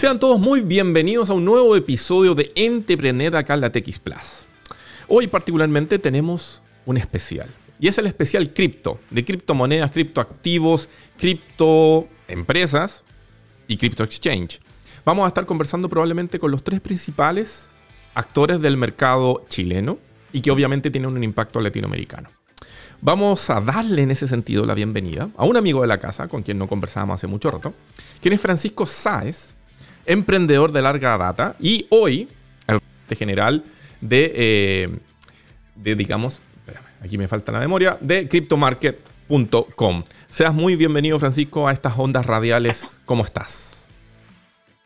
Sean todos muy bienvenidos a un nuevo episodio de Entrepreneur acá en la TX Plus. Hoy particularmente tenemos un especial. Y es el especial cripto, de criptomonedas, criptoactivos, criptoempresas y cripto exchange. Vamos a estar conversando probablemente con los tres principales actores del mercado chileno y que obviamente tienen un impacto latinoamericano. Vamos a darle en ese sentido la bienvenida a un amigo de la casa con quien no conversábamos hace mucho rato, quien es Francisco Sáez, emprendedor de larga data y hoy el general de, eh, de digamos, espérame, aquí me falta la memoria, de cryptomarket.com. Seas muy bienvenido, Francisco, a estas ondas radiales. ¿Cómo estás?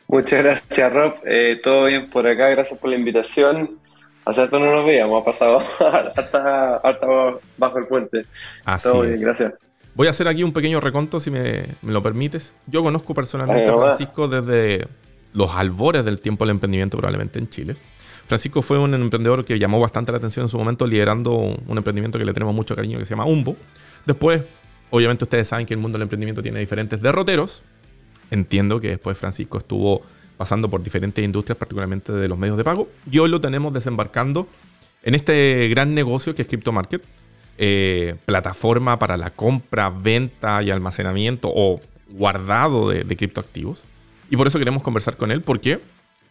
Muchas gracias, Rob. Eh, todo bien por acá, gracias por la invitación. Hace rato no nos veíamos, ha pasado hasta, bajo el puente. Así todo bien, gracias. Voy a hacer aquí un pequeño reconto, si me, me lo permites. Yo conozco personalmente a Francisco desde los albores del tiempo del emprendimiento probablemente en Chile. Francisco fue un emprendedor que llamó bastante la atención en su momento liderando un emprendimiento que le tenemos mucho cariño que se llama Umbo. Después, obviamente ustedes saben que el mundo del emprendimiento tiene diferentes derroteros. Entiendo que después Francisco estuvo pasando por diferentes industrias, particularmente de los medios de pago. Y hoy lo tenemos desembarcando en este gran negocio que es Crypto Market, eh, plataforma para la compra, venta y almacenamiento o guardado de, de criptoactivos. Y por eso queremos conversar con él, porque,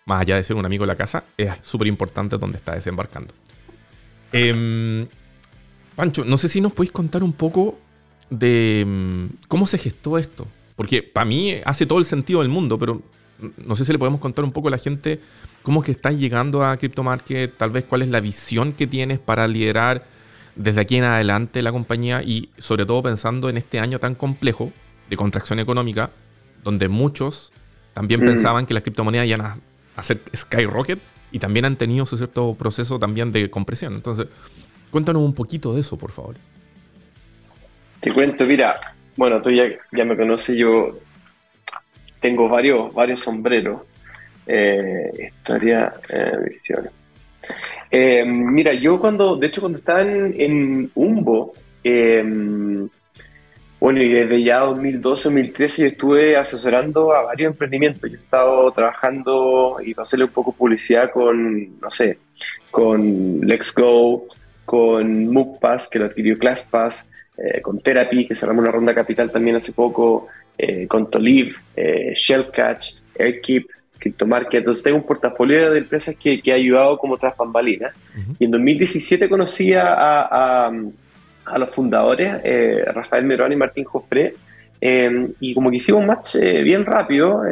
más allá de ser un amigo de la casa, es súper importante donde está desembarcando. Em, Pancho, no sé si nos podéis contar un poco de em, cómo se gestó esto. Porque para mí hace todo el sentido del mundo, pero no sé si le podemos contar un poco a la gente cómo es que estás llegando a Crypto Market, tal vez cuál es la visión que tienes para liderar desde aquí en adelante la compañía y sobre todo pensando en este año tan complejo de contracción económica, donde muchos también mm. pensaban que las criptomonedas iban a hacer skyrocket y también han tenido su cierto proceso también de compresión. Entonces, cuéntanos un poquito de eso, por favor. Te cuento, mira, bueno, tú ya, ya me conoces, yo tengo varios, varios sombreros. Eh, historia, eh, visión. Eh, mira, yo cuando, de hecho, cuando estaba en, en Umbo, eh, bueno, y desde ya 2012, 2013 yo estuve asesorando a varios emprendimientos. Yo he estado trabajando y para hacerle un poco publicidad con, no sé, con Let's Go, con MovePass, que lo adquirió ClassPass, eh, con Therapy, que cerramos una ronda capital también hace poco, eh, con Tolive, eh, Shellcatch, Airkeep, CryptoMarket. Entonces tengo un portafolio de empresas que, que ha ayudado como tras bambalinas. Y en 2017 conocí a a los fundadores, eh, Rafael Merón y Martín Jofré, eh, y como que hicimos un match eh, bien rápido,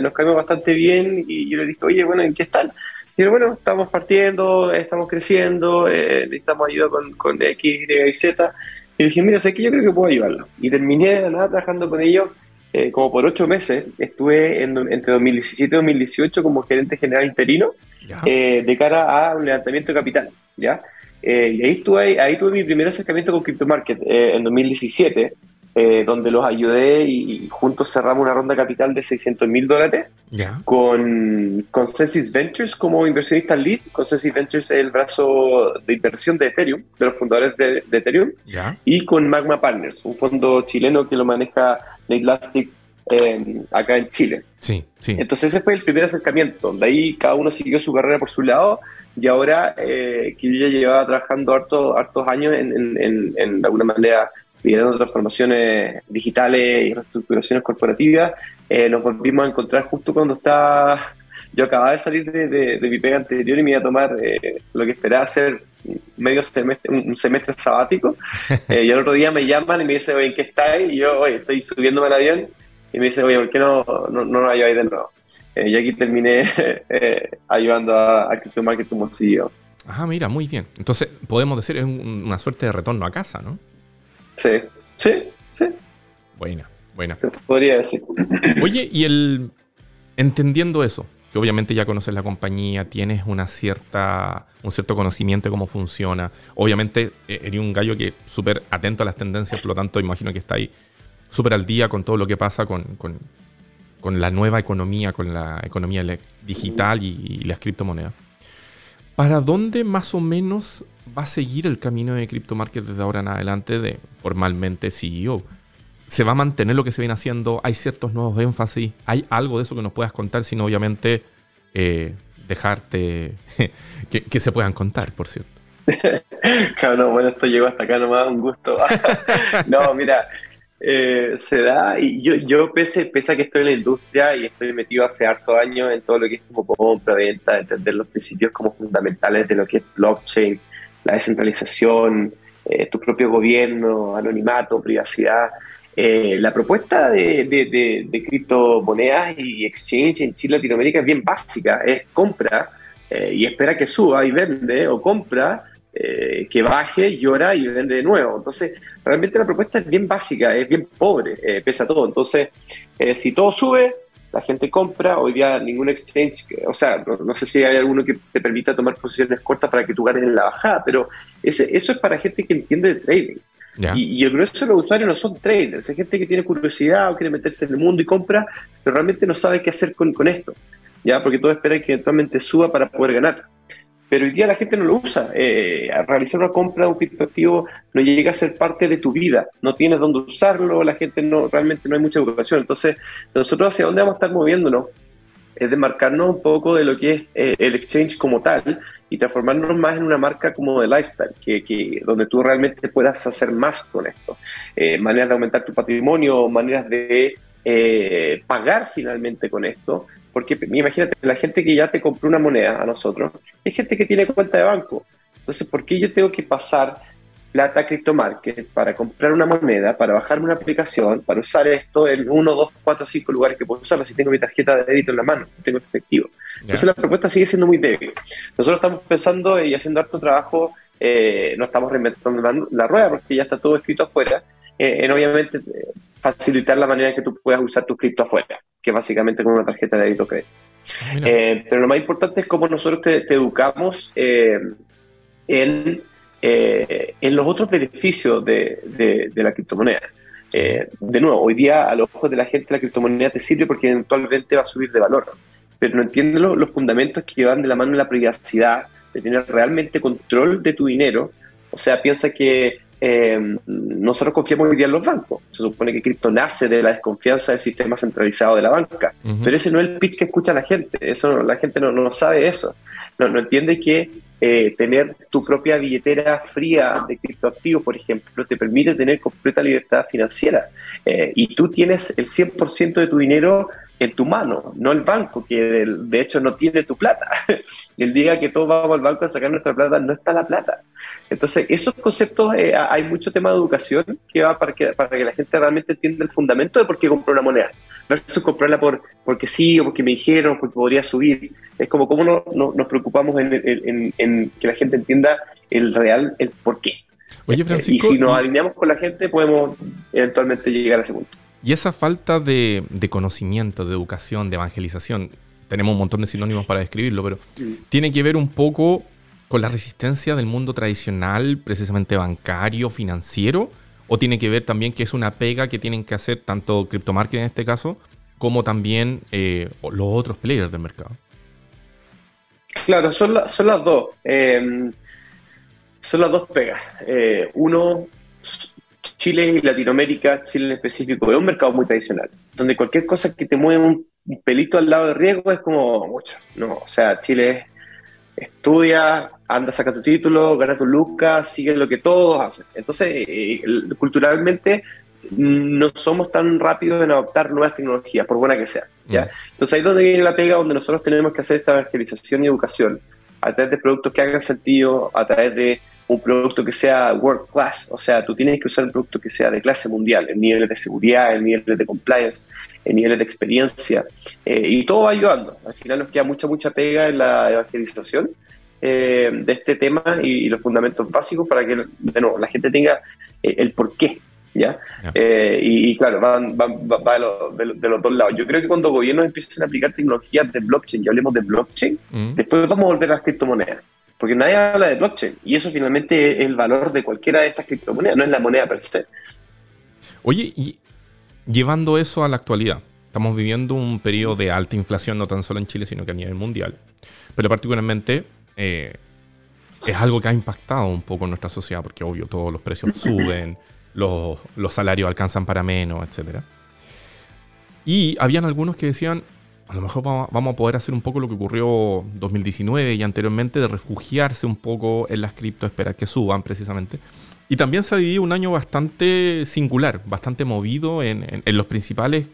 nos caímos bastante bien y yo le dije, oye, bueno, ¿en qué están? Y bueno, estamos partiendo, estamos creciendo, necesitamos ayuda con, con X, Y Z. Y dije, mira, sé que yo creo que puedo ayudarlo. Y terminé de nada trabajando con ellos como por ocho meses. Estuve entre 2017 y 2018 como gerente general interino de cara a un levantamiento de capital. ¿ya? Eh, y ahí tuve, ahí tuve mi primer acercamiento con Crypto Market eh, en 2017, eh, donde los ayudé y, juntos cerramos una ronda capital de 600 mil dólares con Consensus Ventures como inversionista lead. Consensus Ventures es el brazo de inversión de Ethereum, de los fundadores de, Ethereum, y con Magma Partners, un fondo chileno que lo maneja Nate Lastic acá en Chile. Sí, sí. Entonces ese fue el primer acercamiento, de ahí cada uno siguió su carrera por su lado y ahora eh, que yo ya llevaba trabajando harto, hartos años en, en, en, de alguna manera liderando transformaciones digitales y reestructuraciones corporativas, eh, nos volvimos a encontrar justo cuando estaba yo acababa de salir de, de, mi pega anterior y me iba a tomar eh, lo que esperaba ser medio semestre, un semestre sabático. Eh, y el otro día me llaman y me dicen, oye, ¿en qué estáis? Y yo, oye, estoy subiéndome al avión. Y me dice, oye, ¿por qué no, no, no nos ayudáis de nuevo? Eh, y aquí terminé eh, ayudando a, a Crypto Market como CEO. Ah, mira, muy bien. Entonces, podemos decir, es una suerte de retorno a casa, ¿no? Sí, sí, sí. Buena, buena. Se podría decir. Oye, y el. Entendiendo eso, que obviamente ya conoces la compañía, tienes una cierta, un cierto conocimiento de cómo funciona. Obviamente, eh, eres un gallo que súper atento a las tendencias, por lo tanto, imagino que está ahí súper al día con todo lo que pasa con, con, con la nueva economía, con la economía digital y, las criptomonedas. ¿Para dónde más o menos va a seguir el camino de Crypto Market desde ahora en adelante de formalmente CEO? ¿Se va a mantener lo que se viene haciendo? ¿Hay ciertos nuevos énfasis? ¿Hay algo de eso que nos puedas contar? Sino obviamente eh, dejarte que, se puedan contar, por cierto. claro, no, bueno, esto llegó hasta acá nomás, un gusto. no, mira, eh, se da, y yo, yo pese, pese a que estoy en la industria y estoy metido hace harto años en todo lo que es como compra, venta, entender los principios como fundamentales de lo que es blockchain, la descentralización, eh, tu propio gobierno, anonimato, privacidad. Eh, la propuesta de, de, criptomonedas y exchange en Chile, Latinoamérica es bien básica, es compra y espera que suba y vende o compra eh, que baje, llora y vende de nuevo. Entonces, realmente la propuesta es bien básica, es bien pobre, eh, pesa todo. Entonces, eh, si todo sube, la gente compra, hoy día ningún exchange, o sea, no, sé si hay alguno que te permita tomar posiciones cortas para que tú ganes en la bajada, pero ese, eso es para gente que entiende de trading. Y, el grueso de los usuarios no son traders, es gente que tiene curiosidad o quiere meterse en el mundo y compra, pero realmente no sabe qué hacer con, con esto, ¿ya? porque todo espera que eventualmente suba para poder ganar pero hoy día la gente no lo usa. Eh, realizar una compra de un criptoactivo no llega a ser parte de tu vida, no tienes dónde usarlo, la gente no realmente no hay mucha educación. Entonces, nosotros hacia dónde vamos a estar moviéndonos es de marcarnos un poco de lo que es eh, el exchange como tal y transformarnos más en una marca como de lifestyle, que, donde tú realmente puedas hacer más con esto. Eh, maneras de aumentar tu patrimonio, maneras de eh, pagar finalmente con esto, porque imagínate, la gente que ya te compró una moneda a nosotros, es gente que tiene cuenta de banco. Entonces, ¿por qué yo tengo que pasar plata a CryptoMarket para comprar una moneda, para bajarme una aplicación, para usar esto en uno, dos, cuatro, cinco lugares que puedo usarlo si tengo mi tarjeta de débito en la mano, tengo efectivo? Entonces la propuesta sigue siendo muy débil. Nosotros estamos pensando y haciendo harto trabajo, eh, no estamos reinventando la, rueda porque ya está todo escrito afuera, eh, en obviamente eh, facilitar la manera en que tú puedas usar tu cripto afuera que básicamente con una tarjeta de débito crédito. Ah, eh, pero lo más importante es cómo nosotros te, educamos eh, en, eh, en los otros beneficios de, de, la criptomoneda. de nuevo, hoy día a los ojos de la gente la criptomoneda te sirve porque eventualmente va a subir de valor, pero no entienden los fundamentos que van de la mano de la privacidad, de tener realmente control de tu dinero. O sea, piensa que eh, nosotros confiamos hoy día en los bancos. Se supone que cripto nace de la desconfianza del sistema centralizado de la banca, pero ese no es el pitch que escucha la gente. Eso la gente no, no sabe eso. No, no entiende que eh, tener tu propia billetera fría de criptoactivos, por ejemplo, te permite tener completa libertad financiera. Eh, y tú tienes el 100% de tu dinero en tu mano, no el banco, que de hecho no tiene tu plata. El día que todos vamos al banco a sacar nuestra plata, no está la plata. Entonces, esos conceptos, eh, hay mucho tema de educación que va para que, para que la gente realmente entienda el fundamento de por qué compró una moneda. Es comprarla por, porque sí o porque me dijeron, porque podría subir. Es como cómo no, nos preocupamos en, en, que la gente entienda el real, el por qué. Oye, Francisco, y si nos alineamos con la gente, podemos eventualmente llegar a ese punto. Y esa falta de, conocimiento, de educación, de evangelización, tenemos un montón de sinónimos para describirlo, pero tiene que ver un poco con la resistencia del mundo tradicional, precisamente bancario, financiero, o tiene que ver también que es una pega que tienen que hacer tanto CryptoMarket en este caso, como también eh, los otros players del mercado. Claro, son, son las dos. Em, son las dos pegas. Eh, uno, Chile y Latinoamérica, Chile en específico, es un mercado muy tradicional, donde cualquier cosa que te mueva un, pelito al lado de riesgo es como mucho. No, o sea, Chile estudia, anda, saca tu título, gana tu lucas, sigue lo que todos hacen. Entonces, eh, culturalmente no somos tan rápidos en adoptar nuevas tecnologías, por buena que sea. ¿ya? Mm. Entonces ahí es donde viene la pega, donde nosotros tenemos que hacer esta evangelización y educación, a través de productos que hagan sentido, a través de un producto que sea world class, o sea, tú tienes que usar un producto que sea de clase mundial, en niveles de seguridad, en niveles de compliance, en niveles de experiencia, eh, y todo va ayudando. Al final nos queda mucha, mucha pega en la evangelización eh, de este tema y, los fundamentos básicos para que, de la gente tenga eh, el porqué. ¿Ya? y, claro, van, van, va de, los, dos lados. Yo creo que cuando gobiernos empiecen a aplicar tecnologías de blockchain, ya hablemos de blockchain, mm. después vamos a volver a las criptomonedas porque nadie habla de blockchain y eso finalmente es el valor de cualquiera de estas criptomonedas, no es la moneda per se. Oye, y llevando eso a la actualidad, estamos viviendo un periodo de alta inflación no tan solo en Chile, sino que a nivel mundial, pero particularmente eh, es algo que ha impactado un poco en nuestra sociedad, porque obvio todos los precios suben, los, salarios alcanzan para menos, etc. Y habían algunos que decían, a lo mejor vamos a poder hacer un poco lo que ocurrió 2019 y anteriormente de refugiarse un poco en las cripto, esperar que suban precisamente. Y también se ha vivido un año bastante singular, bastante movido en, los principales,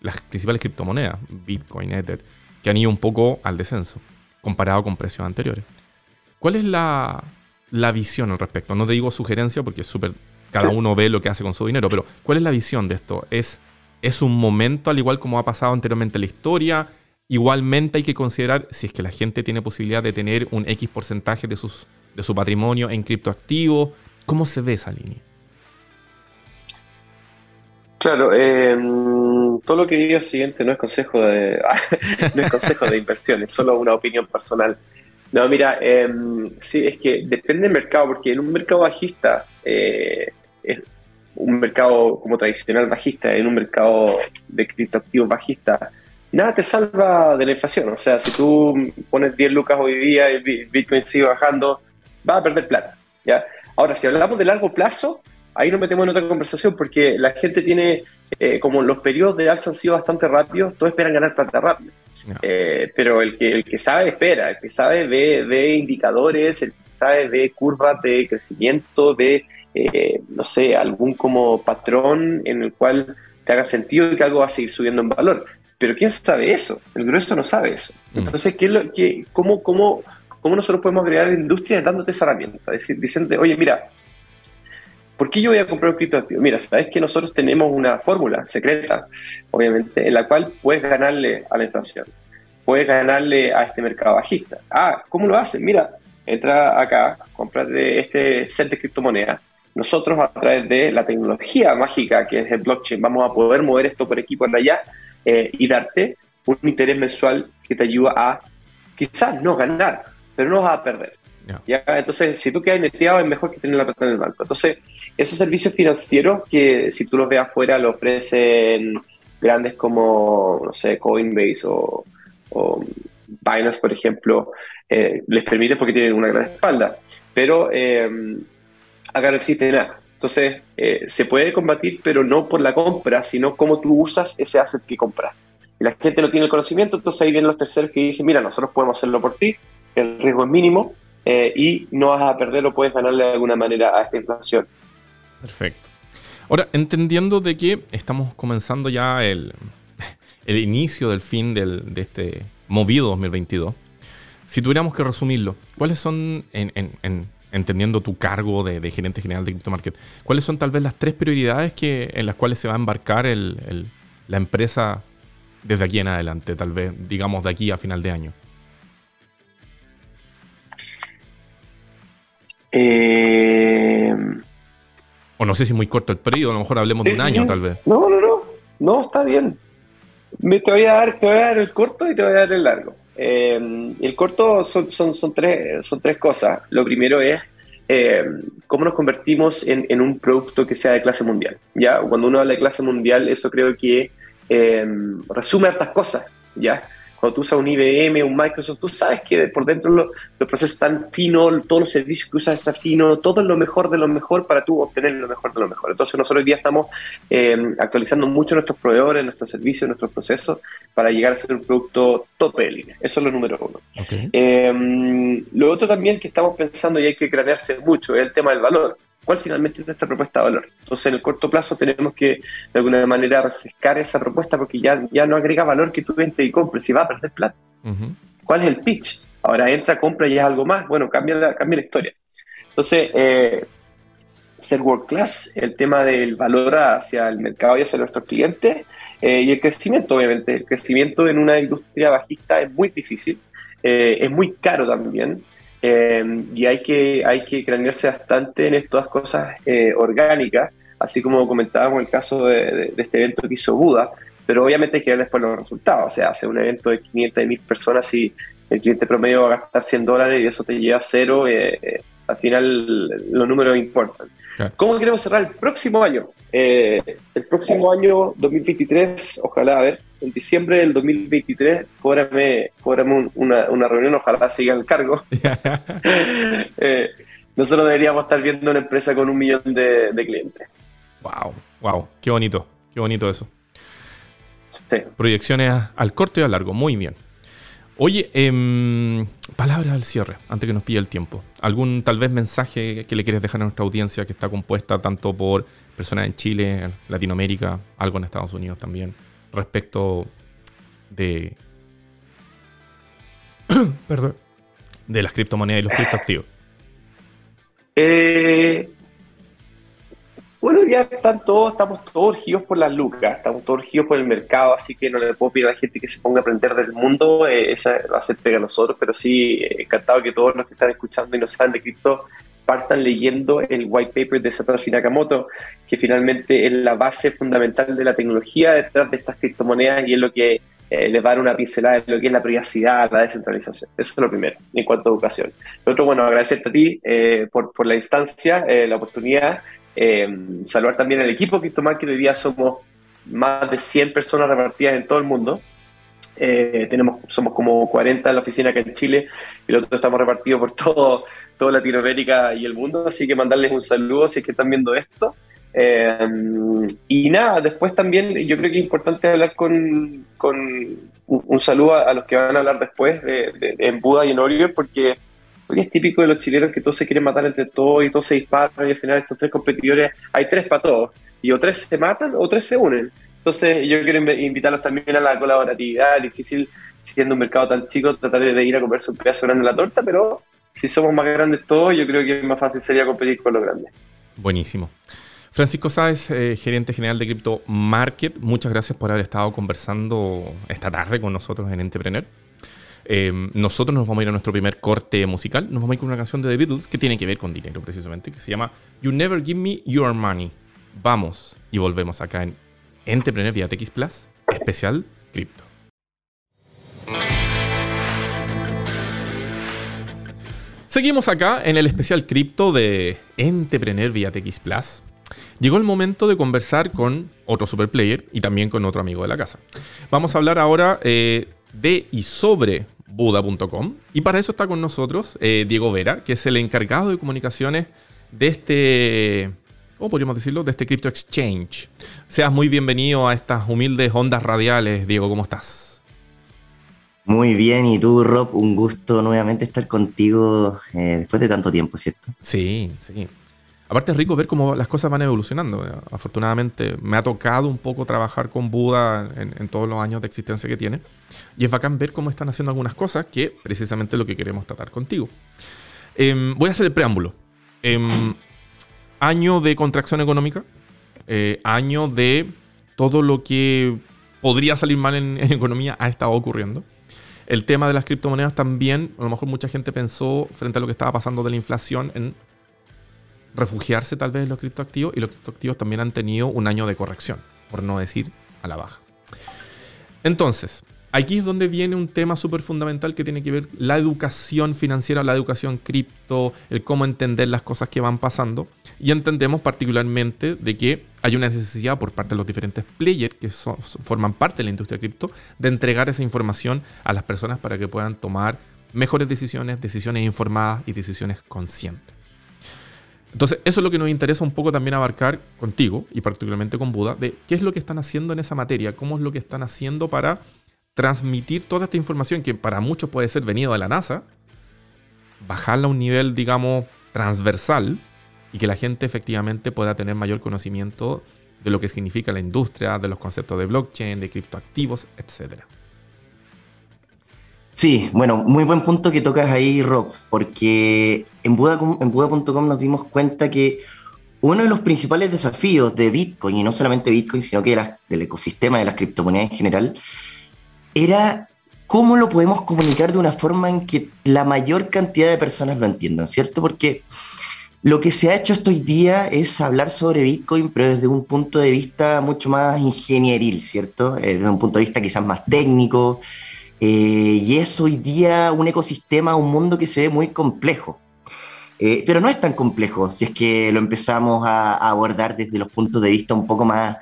las principales criptomonedas, Bitcoin, Ether, que han ido un poco al descenso, comparado con precios anteriores. ¿Cuál es la, la visión al respecto? No te digo sugerencia porque es súper, cada uno ve lo que hace con su dinero, pero ¿cuál es la visión de esto? ¿Es es un momento, al igual como ha pasado anteriormente en la historia. Igualmente hay que considerar si es que la gente tiene posibilidad de tener un X porcentaje de, sus, de su patrimonio en criptoactivo. ¿Cómo se ve esa línea? Claro, em, todo lo que digo siguiente no es consejo de no es consejo de inversión, es solo una opinión personal. No, mira, em, sí, es que depende del mercado, porque en un mercado bajista eh, un mercado como tradicional bajista, en un mercado de criptoactivos bajista, nada te salva de la inflación. O sea, si tú pones 10 lucas hoy día y Bitcoin sigue bajando, vas a perder plata. ¿ya? Ahora, si hablamos de largo plazo, ahí nos metemos en otra conversación porque la gente tiene, eh, como los periodos de alza han sido bastante rápidos, todos esperan ganar plata rápido. Eh, pero el que, el que sabe espera, el que sabe ve, ve indicadores, el que sabe ve curvas de crecimiento, ve eh, no sé, algún como patrón en el cual te haga sentido y que algo va a seguir subiendo en valor. Pero ¿quién sabe eso? El grueso no sabe eso. Mm. Entonces, ¿qué, lo, qué, cómo, cómo, ¿cómo nosotros podemos crear la industria dándote esa herramienta? Decir, diciendo, oye, mira, ¿por qué yo voy a comprar un criptoactivo? Mira, sabes que nosotros tenemos una fórmula secreta, obviamente, en la cual puedes ganarle a la inflación, puedes ganarle a este mercado bajista. Ah, ¿cómo lo hacen? Mira, entra acá, de este set de criptomonedas, nosotros a través de la tecnología mágica que es el blockchain vamos a poder mover esto por aquí por allá eh, y darte un interés mensual que te ayuda a quizás no ganar, pero no vas a perder. ¿ya? Entonces, si tú quedas neteado es mejor que tener la plata en el banco. Entonces, esos servicios financieros que si tú los ves afuera lo ofrecen grandes como, no sé, Coinbase o, Binance, por ejemplo, eh, les permite porque tienen una gran espalda. Pero eh, acá no existe nada. Entonces, eh, se puede combatir, pero no por la compra, sino cómo tú usas ese asset que compras. Y la gente no tiene el conocimiento, entonces ahí vienen los terceros que dicen, mira, nosotros podemos hacerlo por ti, el riesgo es mínimo eh, y no vas a perder o puedes ganarle de alguna manera a esta inflación. Perfecto. Ahora, entendiendo de que estamos comenzando ya el, el inicio del fin del, de este movido 2022, si tuviéramos que resumirlo, ¿cuáles son en, en entendiendo tu cargo de, gerente general de CryptoMarket, ¿cuáles son tal vez las tres prioridades que, en las cuales se va a embarcar la empresa desde aquí en adelante, tal vez, digamos, de aquí a final de año? Eh, o no sé si es muy corto el periodo, a lo mejor hablemos de un año, tal vez. No, no, no, no, está bien. Me, te, voy a dar, te voy a dar el corto y te voy a dar el largo. Eh, el corto son, son, son, tres, son tres cosas. Lo primero es eh, cómo nos convertimos en, un producto que sea de clase mundial. ¿ya? Cuando uno habla de clase mundial, eso creo que eh, resume hartas cosas. ¿ya? Cuando tú usas un IBM, un Microsoft, tú sabes que por dentro los, procesos están finos, todos los servicios que usas están finos, todo es lo mejor de lo mejor para tú obtener lo mejor de lo mejor. Entonces nosotros hoy día estamos eh, actualizando mucho nuestros proveedores, nuestros servicios, nuestros procesos para llegar a ser un producto tope de línea. Eso es lo número uno. Eh, lo otro también que estamos pensando y hay que cranearse mucho es el tema del valor cuál finalmente es nuestra propuesta de valor. Entonces, en el corto plazo tenemos que, de alguna manera, refrescar esa propuesta porque ya, ya no agrega valor que tú entres y compres y va a perder plata. ¿Cuál es el pitch? Ahora entra, compra y es algo más. Bueno, cambia la, cambia la historia. Entonces, eh, ser world class, el tema del valor hacia el mercado y hacia nuestros clientes, eh, y el crecimiento, obviamente. El crecimiento en una industria bajista es muy difícil, eh, es muy caro también. Eh, y hay que, hay que cranearse bastante en estas cosas eh, orgánicas, así como comentábamos el caso de, este evento que hizo Buda, pero obviamente hay que ver después los resultados, o sea, hace un evento de 500 mil personas y el cliente promedio va a gastar 100 dólares y eso te lleva a cero, eh, al final los números importan. ¿Cómo queremos cerrar el próximo año? El próximo año 2023, ojalá, a ver, en diciembre del 2023, cóbrame, una, una, reunión, ojalá siga el cargo. eh, nosotros deberíamos estar viendo una empresa con un millón de, clientes. Wow, wow, qué bonito, qué bonito eso. Proyecciones al corto y al largo, muy bien. Oye, eh, palabras al cierre, antes que nos pille el tiempo. ¿Algún tal vez mensaje que le quieres dejar a nuestra audiencia que está compuesta tanto por personas en Chile, Latinoamérica, algo en Estados Unidos también, respecto de... Perdón. De las criptomonedas y los criptoactivos. Eh, bueno, ya están todos, estamos todos urgidos por las lucas, estamos todos urgidos por el mercado, así que no le puedo pedir a la gente que se ponga a aprender del mundo, eh, esa va a ser pega a nosotros, pero sí, eh, encantado que todos los que están escuchando y no saben de cripto partan leyendo el white paper de Satoshi Nakamoto, que finalmente es la base fundamental de la tecnología detrás de estas criptomonedas y es lo que eh, les va a dar una pincelada de lo que es la privacidad, la descentralización. Eso es lo primero, en cuanto a educación. Lo otro, bueno, agradecerte a ti por, por la instancia, la oportunidad eh, saludar también al equipo que hoy día somos más de 100 personas repartidas en todo el mundo. Eh, tenemos, somos como 40 en la oficina acá en Chile y los otros estamos repartidos por todo, toda Latinoamérica y el mundo, así que mandarles un saludo si es que están viendo esto. Eh, y nada, después también yo creo que es importante hablar con, con un, saludo a, los que van a hablar después de, en Buda y en Oriol, porque porque es típico de los chilenos que todos se quieren matar entre todos y todos se disparan y al final estos tres competidores, hay tres para todos. Y o tres se matan o tres se unen. Entonces yo quiero invitarlos también a la colaboratividad. Es difícil, siendo un mercado tan chico, tratar de ir a comerse un pedazo grande de la torta, pero si somos más grandes todos, yo creo que más fácil sería competir con los grandes. Buenísimo. Francisco Sáez, eh, gerente general de Crypto Market, muchas gracias por haber estado conversando esta tarde con nosotros en Entrepreneur. Em, nosotros nos vamos a ir a nuestro primer corte musical. Nos vamos a ir con una canción de The Beatles que tiene que ver con dinero, precisamente, que se llama You Never Give Me Your Money. Vamos y volvemos acá en Entrepreneur vía TX Plus, especial cripto. Seguimos acá en el especial cripto de Entrepreneur vía TX Plus. Llegó el momento de conversar con otro superplayer y también con otro amigo de la casa. Vamos a hablar ahora eh, de y sobre Buda.com. Y para eso está con nosotros eh, Diego Vera, que es el encargado de comunicaciones de este, ¿cómo podríamos decirlo? De este Crypto Exchange. Seas muy bienvenido a estas humildes ondas radiales. Diego, ¿cómo estás? Muy bien, y tú, Rob, un gusto nuevamente estar contigo eh, después de tanto tiempo, ¿cierto? Sí, sí. Aparte es rico ver cómo las cosas van evolucionando. Afortunadamente me ha tocado un poco trabajar con Buda en, todos los años de existencia que tiene. Y es bacán ver cómo están haciendo algunas cosas que precisamente es lo que queremos tratar contigo. Em, voy a hacer el preámbulo. Em, año de contracción económica. Eh, año de todo lo que podría salir mal en, en economía ha estado ocurriendo. El tema de las criptomonedas también, a lo mejor mucha gente pensó frente a lo que estaba pasando de la inflación en refugiarse tal vez en los criptoactivos y los criptoactivos también han tenido un año de corrección, por no decir a la baja. Entonces, aquí es donde viene un tema súper fundamental que tiene que ver la educación financiera, la educación cripto, el cómo entender las cosas que van pasando. Y entendemos particularmente de que hay una necesidad por parte de los diferentes players que forman parte de la industria cripto de entregar esa información a las personas para que puedan tomar mejores decisiones, decisiones informadas y decisiones conscientes. Entonces, eso es lo que nos interesa un poco también abarcar contigo y particularmente con Buda, de qué es lo que están haciendo en esa materia, cómo es lo que están haciendo para transmitir toda esta información que para muchos puede ser venido de la NASA, bajarla a un nivel, digamos, transversal y que la gente efectivamente pueda tener mayor conocimiento de lo que significa la industria, de los conceptos de blockchain, de criptoactivos, etcétera. Sí, bueno, muy buen punto que tocas ahí, Rob, porque en Buda.com en nos dimos cuenta que uno de los principales desafíos de Bitcoin, y no solamente Bitcoin, sino que del ecosistema de las criptomonedas en general, era cómo lo podemos comunicar de una forma en que la mayor cantidad de personas lo entiendan, ¿cierto? Porque lo que se ha hecho hoy día es hablar sobre Bitcoin, pero desde un punto de vista mucho más ingenieril, ¿cierto? Eh, desde un punto de vista quizás más técnico, eh, y es hoy día un ecosistema, un mundo que se ve muy complejo. Eh, pero no es tan complejo si es que lo empezamos a, abordar desde los puntos de vista un poco más,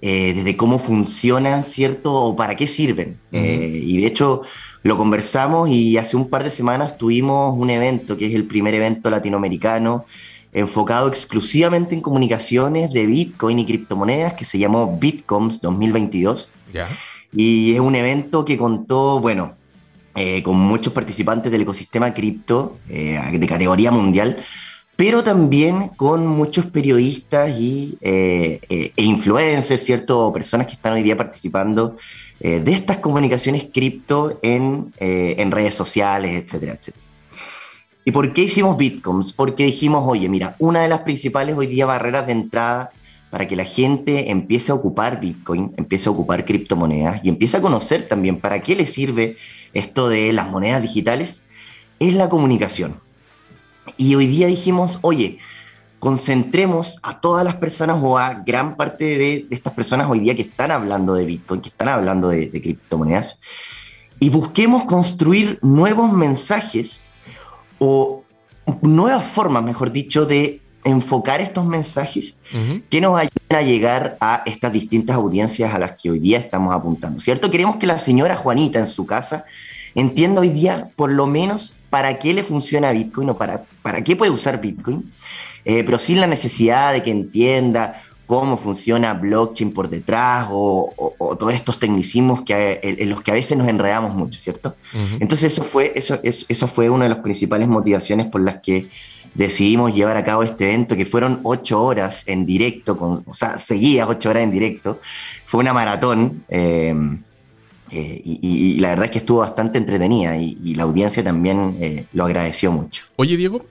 eh, desde cómo funcionan, ¿cierto? O para qué sirven. y de hecho lo conversamos y hace un par de semanas tuvimos un evento, que es el primer evento latinoamericano enfocado exclusivamente en comunicaciones de Bitcoin y criptomonedas que se llamó Bitcoms 2022. Y es un evento que contó, bueno, eh, con muchos participantes del ecosistema cripto eh, de categoría mundial, pero también con muchos periodistas y, eh, e influencers, ¿cierto? Personas que están hoy día participando de estas comunicaciones cripto en, en redes sociales, etcétera, etcétera. ¿Y por qué hicimos Bitcoins? Porque dijimos, oye, mira, una de las principales hoy día barreras de entrada para que la gente empiece a ocupar Bitcoin, empiece a ocupar criptomonedas y empiece a conocer también para qué le sirve esto de las monedas digitales, es la comunicación. Y hoy día dijimos, oye, concentremos a todas las personas o a gran parte de, estas personas hoy día que están hablando de Bitcoin, que están hablando de criptomonedas, y busquemos construir nuevos mensajes o nuevas formas, mejor dicho, de enfocar estos mensajes que nos ayuden a llegar a estas distintas audiencias a las que hoy día estamos apuntando, ¿cierto? Queremos que la señora Juanita en su casa entienda hoy día por lo menos para qué le funciona Bitcoin o para, para qué puede usar Bitcoin, eh, pero sin la necesidad de que entienda cómo funciona blockchain por detrás o, todos estos tecnicismos que, en, los que a veces nos enredamos mucho, ¿cierto? Entonces eso fue, eso, eso, fue una de las principales motivaciones por las que decidimos llevar a cabo este evento, que fueron ocho horas en directo, con, o sea, seguidas ocho horas en directo. Fue una maratón. Eh, eh, y, la verdad es que estuvo bastante entretenida y, la audiencia también eh, lo agradeció mucho. Oye, Diego,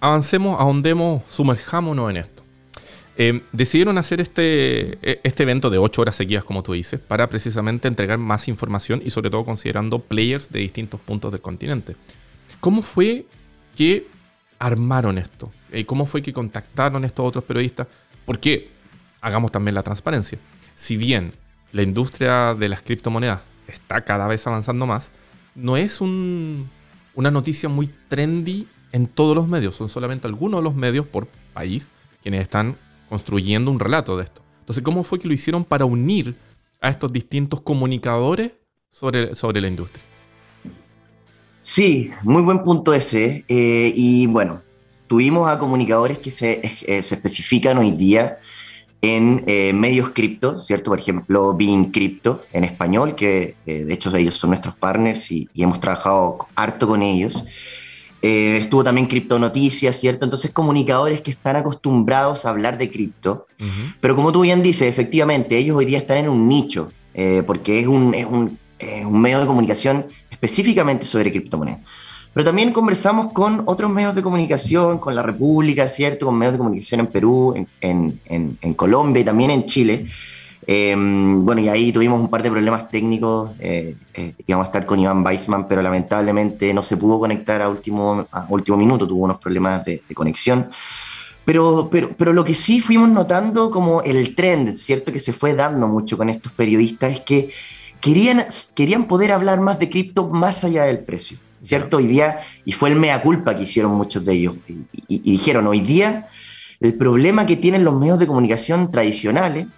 avancemos, ahondemos, sumerjámonos en esto. Decidieron hacer este, e, este evento de 8 horas seguidas, como tú dices, para precisamente entregar más información y sobre todo considerando players de distintos puntos del continente. ¿Cómo fue que armaron esto? Eh, ¿Cómo fue que contactaron estos otros periodistas? Porque, hagamos también la transparencia, si bien la industria de las criptomonedas está cada vez avanzando más, no es una noticia muy trendy en todos los medios, son solamente algunos de los medios por país quienes están construyendo un relato de esto. Entonces, ¿cómo fue que lo hicieron para unir a estos distintos comunicadores sobre, sobre la industria? Sí, muy buen punto ese. Eh, y bueno, tuvimos a comunicadores que se, eh, se especifican hoy día en eh, medios cripto, ¿cierto? Por ejemplo, Being Crypto en español, que de hecho ellos son nuestros partners y, y hemos trabajado harto con ellos. Eh, estuvo también Cripto Noticias, ¿cierto? Entonces, comunicadores que están acostumbrados a hablar de cripto. Pero como tú bien dices, efectivamente, ellos hoy día están en un nicho, eh, porque es un, es, un, un, medio de comunicación específicamente sobre criptomonedas. Pero también conversamos con otros medios de comunicación, con la República, ¿cierto? Con medios de comunicación en Perú, en, en, en Colombia y también en Chile. Em, bueno, y ahí tuvimos un par de problemas técnicos. Eh, eh, íbamos a estar con Iván Weissman, pero lamentablemente no se pudo conectar a último, a último minuto, tuvo unos problemas de, conexión. Pero, pero, pero lo que sí fuimos notando como el trend, ¿cierto? Que se fue dando mucho con estos periodistas es que querían, querían poder hablar más de cripto más allá del precio, ¿cierto? Hoy día, y fue el mea culpa que hicieron muchos de ellos, y dijeron, hoy día el problema que tienen los medios de comunicación tradicionales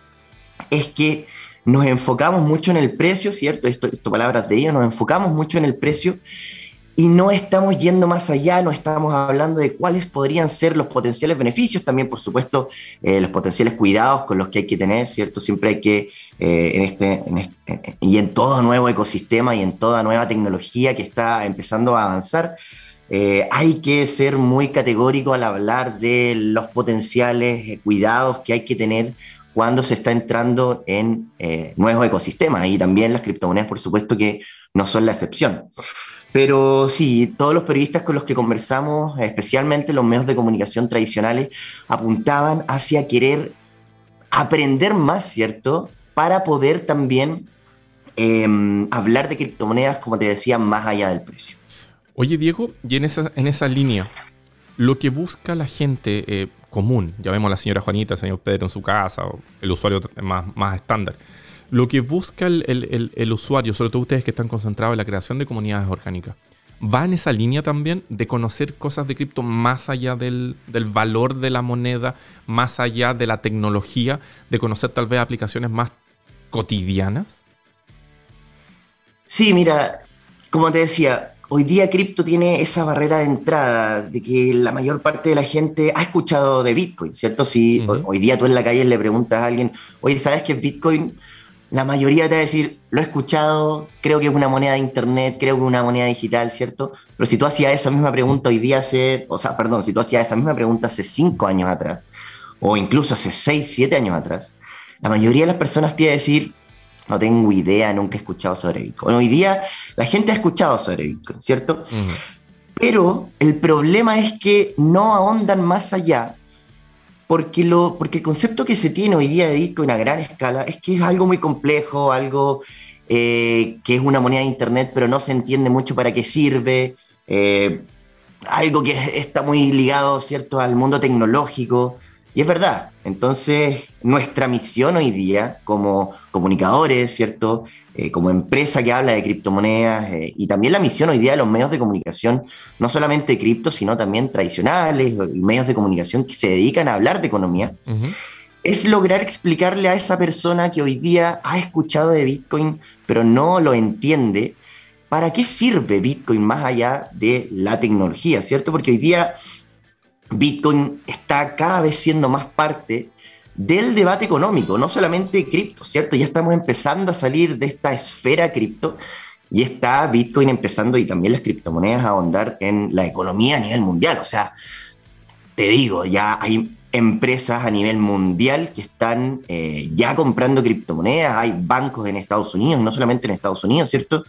es que nos enfocamos mucho en el precio, ¿cierto? Esto, esto palabras de ellos, nos enfocamos mucho en el precio y no estamos yendo más allá, no estamos hablando de cuáles podrían ser los potenciales beneficios, también por supuesto eh, los potenciales cuidados con los que hay que tener, ¿cierto? Siempre hay que, eh, en este, en este, y en todo nuevo ecosistema y en toda nueva tecnología que está empezando a avanzar, eh, hay que ser muy categórico al hablar de los potenciales cuidados que hay que tener cuando se está entrando en eh, nuevos ecosistemas y también las criptomonedas, por supuesto, que no son la excepción. Pero sí, todos los periodistas con los que conversamos, especialmente los medios de comunicación tradicionales, apuntaban hacia querer aprender más, ¿cierto? Para poder también em, hablar de criptomonedas, como te decía, más allá del precio. Oye, Diego, y en esa, en esa línea, lo que busca la gente, eh, común. Ya vemos a la señora Juanita, el señor Pedro en su casa, o el usuario más, más estándar. Lo que busca el, usuario, sobre todo ustedes que están concentrados en la creación de comunidades orgánicas, va en esa línea también de conocer cosas de cripto más allá del, del, valor de la moneda, más allá de la tecnología, de conocer tal vez aplicaciones más cotidianas? Sí, mira, como te decía, hoy día cripto tiene esa barrera de entrada, de que la mayor parte de la gente ha escuchado de Bitcoin, ¿cierto? Si hoy día tú en la calle le preguntas a alguien, oye, ¿sabes qué es Bitcoin? La mayoría te va a decir, lo he escuchado, creo que es una moneda de internet, creo que es una moneda digital, ¿cierto? Pero si tú hacías esa misma pregunta hoy día hace, o sea, perdón, si tú hacías esa misma pregunta hace cinco años atrás, o incluso hace seis, siete años atrás, la mayoría de las personas te iba a decir, no tengo idea, nunca he escuchado sobre Bitcoin. Hoy día la gente ha escuchado sobre Bitcoin, ¿cierto? Pero el problema es que no ahondan más allá, porque, lo, porque el concepto que se tiene hoy día de Bitcoin a gran escala es que es algo muy complejo, algo eh, que es una moneda de Internet, pero no se entiende mucho para qué sirve, eh, algo que está muy ligado, ¿cierto?, al mundo tecnológico. Y es verdad, entonces nuestra misión hoy día como comunicadores, ¿cierto? Eh, como empresa que habla de criptomonedas eh, y también la misión hoy día de los medios de comunicación, no solamente cripto, sino también tradicionales y medios de comunicación que se dedican a hablar de economía, es lograr explicarle a esa persona que hoy día ha escuchado de Bitcoin pero no lo entiende, ¿para qué sirve Bitcoin más allá de la tecnología, ¿cierto? Porque hoy día Bitcoin está cada vez siendo más parte del debate económico, no solamente cripto, ¿cierto? Ya estamos empezando a salir de esta esfera cripto y está Bitcoin empezando y también las criptomonedas a ahondar en la economía a nivel mundial. O sea, te digo, ya hay empresas a nivel mundial que están eh, ya comprando criptomonedas, hay bancos en Estados Unidos, no solamente en Estados Unidos, ¿cierto?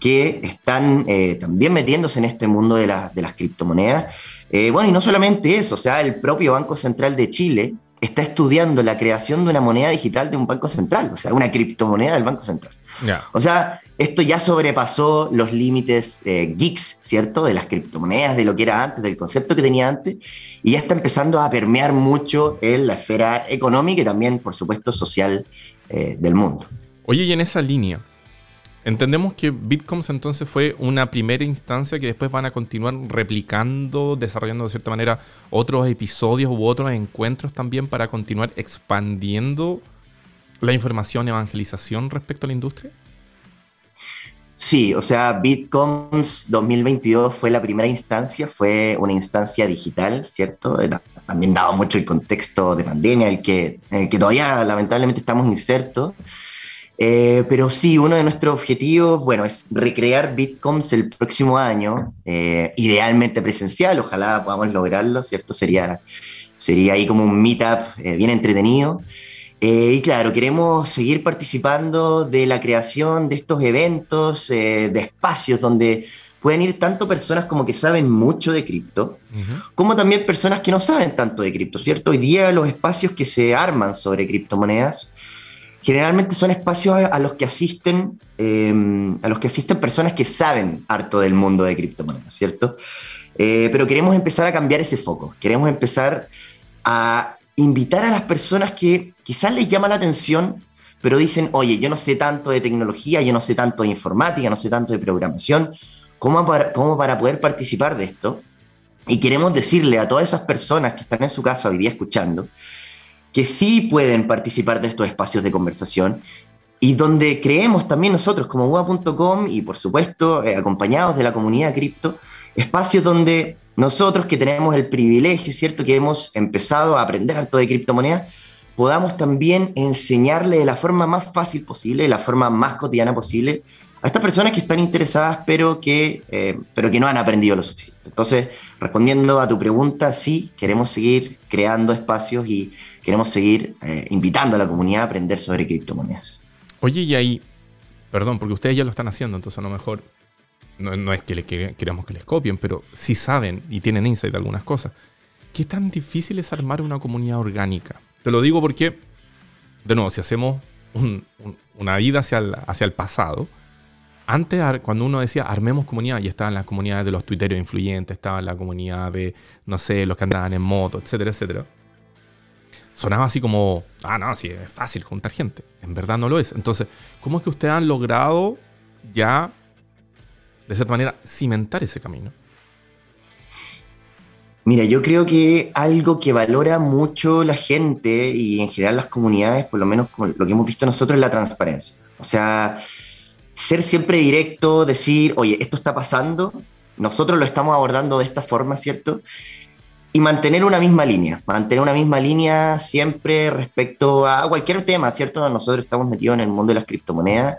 Que están eh, también metiéndose en este mundo de, de las criptomonedas eh, bueno, y no solamente eso, o sea, el propio Banco Central de Chile está estudiando la creación de una moneda digital de un banco central, o sea, una criptomoneda del Banco Central. O sea, esto ya sobrepasó los límites eh, geeks, ¿cierto? De las criptomonedas, de lo que era antes, del concepto que tenía antes, y ya está empezando a permear mucho en la esfera económica y también, por supuesto, social eh, del mundo. Oye, y en esa línea, Entendemos que Bitcoms entonces fue una primera instancia que después van a continuar replicando, desarrollando de cierta manera otros episodios u otros encuentros también para continuar expandiendo la información evangelización respecto a la industria. Sí, o sea, Bitcoms 2022 fue la primera instancia, fue una instancia digital, ¿cierto? También dado mucho el contexto de pandemia, el que, el que todavía lamentablemente estamos insertos. Eh, pero sí, uno de nuestros objetivos, bueno, es recrear Bitcoms el próximo año, eh, idealmente presencial, ojalá podamos lograrlo, ¿cierto? Sería, sería ahí como un meetup eh, bien entretenido. y claro, queremos seguir participando de la creación de estos eventos, de espacios donde pueden ir tanto personas como que saben mucho de cripto, como también personas que no saben tanto de cripto, ¿cierto? Hoy día los espacios que se arman sobre criptomonedas generalmente son espacios a, los que asisten em, a los que asisten personas que saben harto del mundo de criptomonedas, ¿cierto? Eh, pero queremos empezar a cambiar ese foco, queremos empezar a invitar a las personas que quizás les llama la atención, pero dicen, oye, yo no sé tanto de tecnología, yo no sé tanto de informática, no sé tanto de programación, ¿cómo para, cómo para poder participar de esto? Y queremos decirle a todas esas personas que están en su casa hoy día escuchando, que sí pueden participar de estos espacios de conversación y donde creemos también nosotros como UA.com y por supuesto eh, acompañados de la comunidad cripto, espacios donde nosotros que tenemos el privilegio, ¿cierto? Que hemos empezado a aprender harto de criptomonedas, podamos también enseñarle de la forma más fácil posible, de la forma más cotidiana posible, a estas personas que están interesadas pero que, eh, pero que no han aprendido lo suficiente. Entonces, respondiendo a tu pregunta, sí, queremos seguir creando espacios y queremos seguir eh, invitando a la comunidad a aprender sobre criptomonedas. Oye, y ahí, perdón, porque ustedes ya lo están haciendo, entonces a lo mejor no, es que le queramos que les copien, pero sí saben y tienen insight de algunas cosas. ¿Qué tan difícil es armar una comunidad orgánica? Te lo digo porque, de nuevo, si hacemos una ida hacia el pasado, antes, cuando uno decía armemos comunidad, ya estaban las comunidades de los tuiteros influyentes, estaba la comunidad de, no sé, los que andaban en moto, etcétera, etcétera. Sonaba así como, ah, no, sí, es fácil juntar gente. En verdad no lo es. Entonces, ¿cómo es que ustedes han logrado ya, de cierta manera, cimentar ese camino? Mira, yo creo que algo que valora mucho la gente y en general las comunidades, por lo menos lo que hemos visto nosotros, es la transparencia. O sea, ser siempre directo, decir, oye, esto está pasando, nosotros lo estamos abordando de esta forma, ¿cierto? Y mantener una misma línea, mantener una misma línea siempre respecto a cualquier tema, ¿cierto? Nosotros estamos metidos en el mundo de las criptomonedas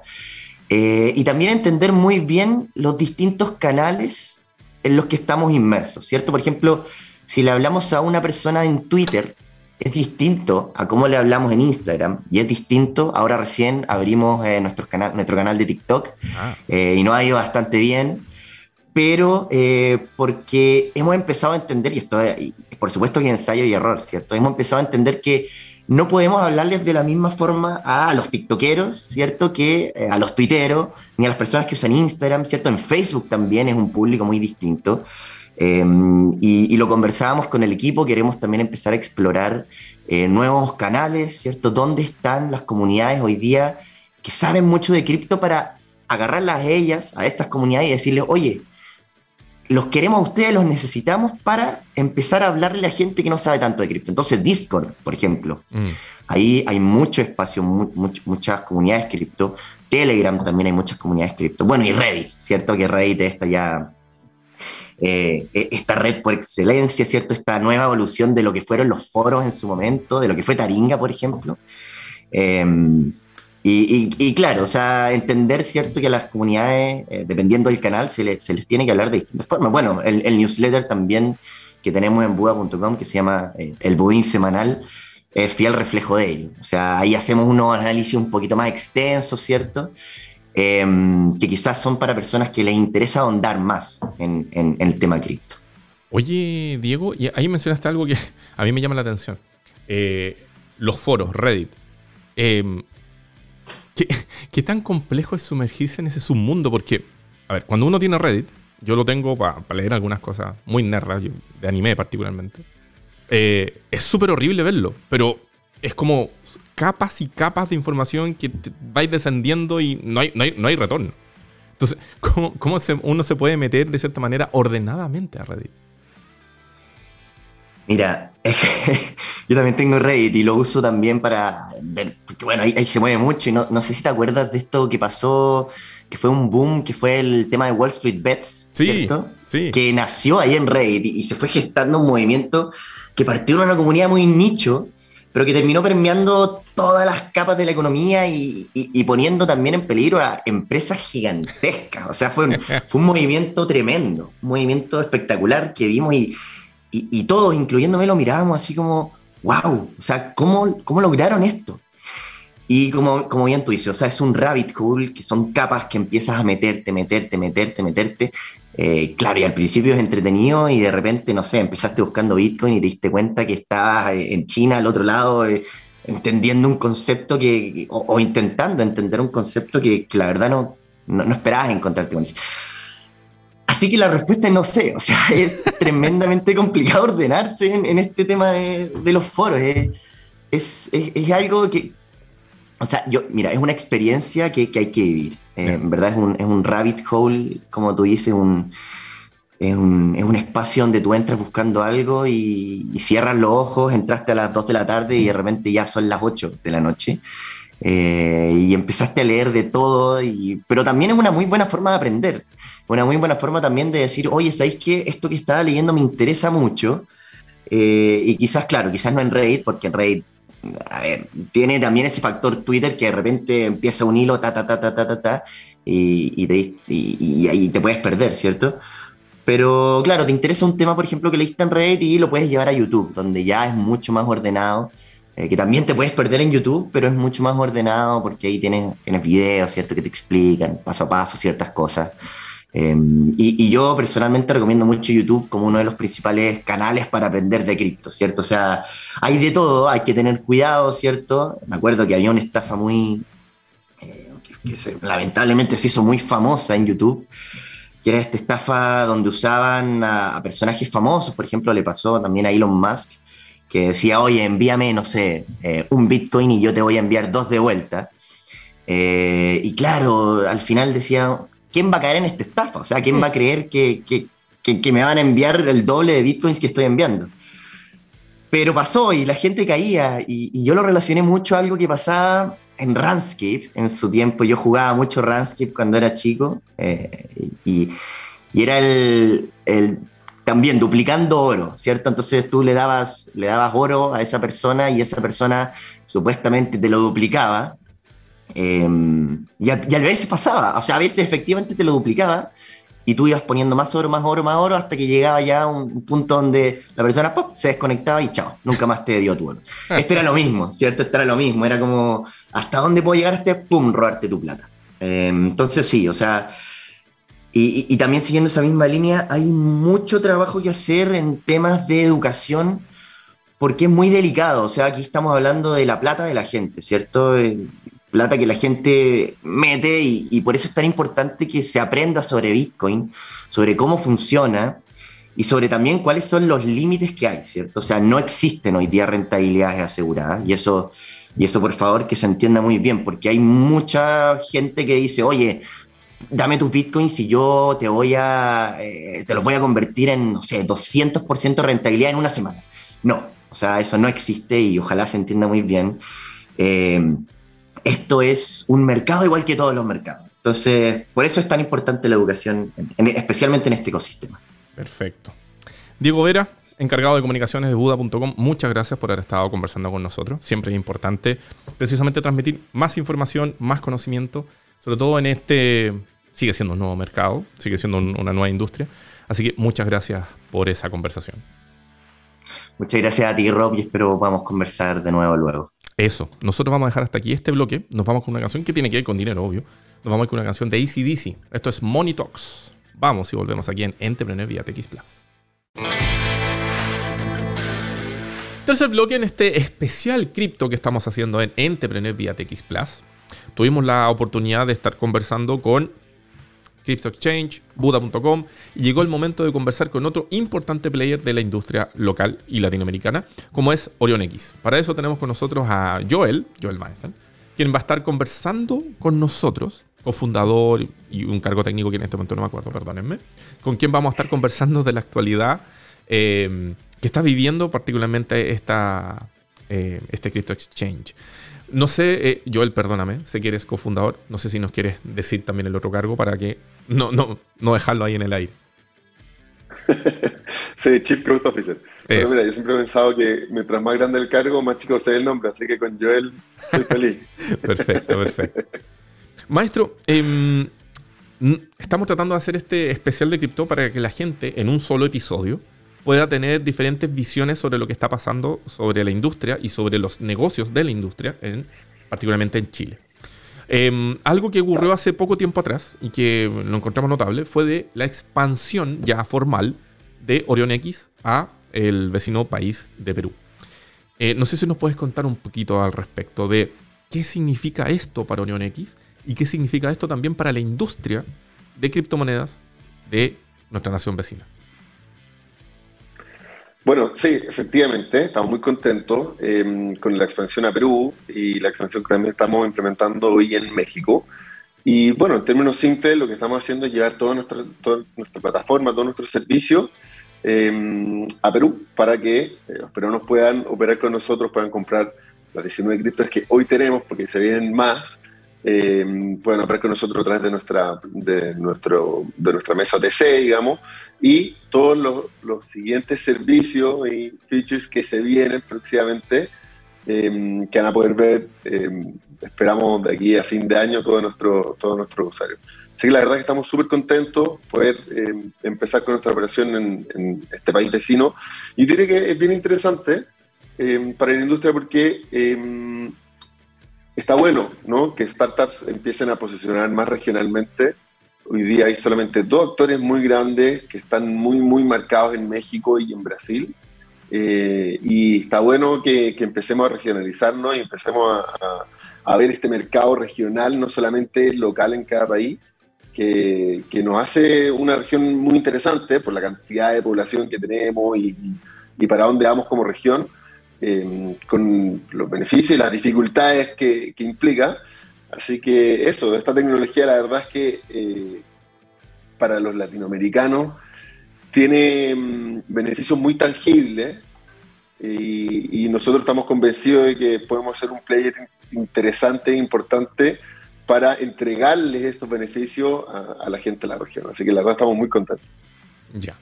eh, y también entender muy bien los distintos canales en los que estamos inmersos, ¿cierto? Por ejemplo, si le hablamos a una persona en Twitter, es distinto a cómo le hablamos en Instagram y es distinto, ahora recién abrimos eh, nuestro, canal, nuestro canal de TikTok ah. eh, y nos ha ido bastante bien, pero porque hemos empezado a entender, y esto por supuesto que ensayo y error, ¿cierto? Hemos empezado a entender que no podemos hablarles de la misma forma a los tiktokeros, ¿cierto? Que eh, a los tuiteros, ni a las personas que usan Instagram, ¿cierto? En Facebook también es un público muy distinto. Em, y, lo conversábamos con el equipo, queremos también empezar a explorar eh, nuevos canales, ¿cierto? ¿Dónde están las comunidades hoy día que saben mucho de cripto para agarrarlas a ellas, a estas comunidades y decirles, oye, los queremos a ustedes, los necesitamos para empezar a hablarle a gente que no sabe tanto de cripto. Entonces, Discord, por ejemplo, mm. ahí hay mucho espacio, muchas comunidades cripto. Telegram también hay muchas comunidades cripto. Bueno, y Reddit, ¿cierto? Que Reddit está ya. Eh, e, esta red por excelencia, ¿cierto? Esta nueva evolución de lo que fueron los foros en su momento, de lo que fue Taringa, por ejemplo. Eh, y, claro, o sea, entender, ¿cierto?, que a las comunidades, eh, dependiendo del canal, se, les tiene que hablar de distintas formas. Bueno, el, newsletter también que tenemos en Buda.com, que se llama eh, El Budín Semanal, es fiel reflejo de ello. O sea, ahí hacemos unos análisis un poquito más extensos, ¿cierto?, em, que quizás son para personas que les interesa ahondar más en, el tema cripto. Oye, Diego, y ahí mencionaste algo que a mí me llama la atención. Eh, los foros, Reddit. ¿Qué, tan complejo es sumergirse en ese submundo? Porque, a ver, cuando uno tiene Reddit, yo lo tengo para leer algunas cosas muy nerdas, de anime particularmente. Eh, es súper horrible verlo, pero es como capas y capas de información que vais descendiendo y no hay, no hay, retorno. Entonces, ¿cómo, cómo uno se puede meter de cierta manera ordenadamente a Reddit? Mira, yo también tengo Reddit y lo uso también para ver, porque bueno, ahí, se mueve mucho y no, no, sé si te acuerdas de esto que pasó, que fue un boom, que fue el tema de Wall Street Bets, ¿cierto? Sí. Que nació ahí en Reddit y, se fue gestando un movimiento que partió de una comunidad muy nicho, pero que terminó permeando todas las capas de la economía y, y, poniendo también en peligro a empresas gigantescas. O sea, fue un, fue un movimiento tremendo, un movimiento espectacular que vimos y y, todos, incluyéndome, lo mirábamos así como, wow, o sea, ¿cómo, cómo lograron esto? Y como, como bien tú dices, o sea, es un rabbit hole, que son capas que empiezas a meterte, meterte, meterte, meterte. Eh, claro, y al principio es entretenido y de repente, no sé, empezaste buscando Bitcoin y te diste cuenta que estabas eh, en China, al otro lado, eh, entendiendo un concepto que, o, intentando entender un concepto que, la verdad no, no, no esperabas encontrarte con eso. Así que la respuesta es no sé, o sea, es tremendamente complicado ordenarse en, este tema de, los foros. Es, es, algo que, o sea, yo, mira, es una experiencia que, hay que vivir. Eh, en verdad es un, es un, rabbit hole, como tú dices, un, es, un, es un espacio donde tú entras buscando algo y, cierras los ojos, entraste a las 2 de la tarde y de repente ya son las 8 de la noche. Eh, y empezaste a leer de todo, y, pero también es una muy buena forma de aprender una muy buena forma también de decir, oye, ¿sabéis qué? Esto que estaba leyendo me interesa mucho. Eh, y quizás, claro, quizás no en Reddit, porque en Reddit, a ver, tiene también ese factor Twitter que de repente empieza un hilo, ta, ta, ta, ta, ta, ta, ta y, y, te, y, ahí te puedes perder, ¿cierto? Pero claro, te interesa un tema, por ejemplo, que leíste en Reddit y lo puedes llevar a YouTube, donde ya es mucho más ordenado. Eh, que también te puedes perder en YouTube, pero es mucho más ordenado porque ahí tienes, tienes videos, ¿cierto? Que te explican paso a paso ciertas cosas. Em, y, yo personalmente recomiendo mucho YouTube como uno de los principales canales para aprender de cripto, ¿cierto? O sea, hay de todo, hay que tener cuidado, ¿cierto? Me acuerdo que había una estafa muy, eh, que, lamentablemente se hizo muy famosa en YouTube, que era esta estafa donde usaban a, personajes famosos, por ejemplo, le pasó también a Elon Musk, que decía, oye, envíame, no sé, eh, un Bitcoin y yo te voy a enviar dos de vuelta. Eh, y claro, al final decía, ¿quién va a caer en esta estafa? O sea, ¿quién va a creer que, me van a enviar el doble de bitcoins que estoy enviando? Pero pasó y la gente caía y, yo lo relacioné mucho a algo que pasaba en Runscape en su tiempo. Yo jugaba mucho Runscape cuando era chico eh, y, y, era el, el, también duplicando oro, ¿cierto? Entonces tú le dabas, le dabas oro a esa persona y esa persona supuestamente te lo duplicaba. Eh, y, a, y, a, veces pasaba, o sea, a veces efectivamente te lo duplicaba y tú ibas poniendo más oro, más oro, más oro, hasta que llegaba ya a un, punto donde la persona pop, se desconectaba y chao, nunca más te dio tu oro. Este era lo mismo, ¿cierto? Este era lo mismo, era como, ¿hasta dónde puedo llegar este? ¡Pum! Robarte tu plata. Eh, entonces sí, o sea, y, también siguiendo esa misma línea, hay mucho trabajo que hacer en temas de educación porque es muy delicado, o sea, aquí estamos hablando de la plata de la gente, ¿cierto? plata que la gente mete y, y, por eso es tan importante que se aprenda sobre Bitcoin, sobre cómo funciona y sobre también cuáles son los límites que hay, ¿cierto? O sea, no existen hoy día rentabilidades aseguradas y eso, y eso por favor que se entienda muy bien, porque hay mucha gente que dice, oye, dame tus bitcoins y yo te voy a, eh, te los voy a convertir en, no sé, 200% rentabilidad en una semana. No, o sea, eso no existe y ojalá se entienda muy bien. Eh, esto es un mercado igual que todos los mercados. Entonces, por eso es tan importante la educación, en, especialmente en este ecosistema. Perfecto. Diego Vera, encargado de comunicaciones de Buda.com, muchas gracias por haber estado conversando con nosotros. Siempre es importante precisamente transmitir más información, más conocimiento, sobre todo en este, sigue siendo un nuevo mercado, sigue siendo un, una nueva industria. Así que muchas gracias por esa conversación. Muchas gracias a ti, Rob, y espero podamos conversar de nuevo luego. Eso, nosotros vamos a dejar hasta aquí este bloque. Nos vamos con una canción que tiene que ver con dinero, obvio. Nos vamos con una canción de ACDC. Esto es Money Talks. Vamos y volvemos aquí en Entrepreneur vía TX Plus. Tercer bloque en este especial cripto que estamos haciendo en Entrepreneur vía TX Plus. Tuvimos la oportunidad de estar conversando con Crypto Exchange, Buda.com, y llegó el momento de conversar con otro importante player de la industria local y latinoamericana, como es Orion X. Para eso tenemos con nosotros a Joel, Joel Weinstein, quien va a estar conversando con nosotros, cofundador y un cargo técnico que en este momento no me acuerdo, perdónenme, con quien vamos a estar conversando de la actualidad eh, que está viviendo particularmente esta, eh, este Crypto Exchange. No sé, eh, Joel, perdóname, sé que eres cofundador. No sé si nos quieres decir también el otro cargo para que no, no, no dejarlo ahí en el aire. sí, Chief Product Officer. Pero mira, yo siempre he pensado que mientras más grande el cargo, más chico sea el nombre, así que con Joel soy feliz. perfecto, perfecto. Maestro, eh, estamos tratando de hacer este especial de cripto para que la gente en un solo episodio pueda tener diferentes visiones sobre lo que está pasando sobre la industria y sobre los negocios de la industria, en, particularmente en Chile. Eh, algo que ocurrió hace poco tiempo atrás y que lo encontramos notable fue de la expansión ya formal de Orion X a el vecino país de Perú. Eh, no sé si nos puedes contar un poquito al respecto de qué significa esto para Orion X y qué significa esto también para la industria de criptomonedas de nuestra nación vecina. Bueno, sí, efectivamente, estamos muy contentos eh, con la expansión a Perú y la expansión que también estamos implementando hoy en México. Y bueno, en términos simples, lo que estamos haciendo es llevar toda nuestra, toda nuestra plataforma, todos nuestros servicios eh, a Perú para que eh, los peruanos puedan operar con nosotros, puedan comprar las 19 criptos que hoy tenemos, porque se vienen más, eh, puedan operar con nosotros a través de nuestra, de nuestro, de nuestra mesa TC, digamos, y todos los, los, siguientes servicios y features que se vienen próximamente, eh, que van a poder ver, eh, esperamos de aquí a fin de año, todos nuestros todo nuestro usuarios. Así que la verdad es que estamos súper contentos poder eh, empezar con nuestra operación en, en, este país vecino. Y diré que es bien interesante eh, para la industria porque eh, está bueno ¿no? que startups empiecen a posicionar más regionalmente Hoy día hay solamente dos actores muy grandes que están muy, muy marcados en México y en Brasil. Eh, y está bueno que, empecemos a regionalizarnos y empecemos a, a, a, ver este mercado regional, no solamente local en cada país, que, que, nos hace una región muy interesante por la cantidad de población que tenemos y, y para dónde vamos como región, eh, con los beneficios y las dificultades que, que implica. Así que eso, esta tecnología la verdad es que eh, para los latinoamericanos tiene mm, beneficios muy tangibles y, nosotros estamos convencidos de que podemos ser un player interesante e importante para entregarles estos beneficios a, la gente de la región. Así que la verdad estamos muy contentos. Ya.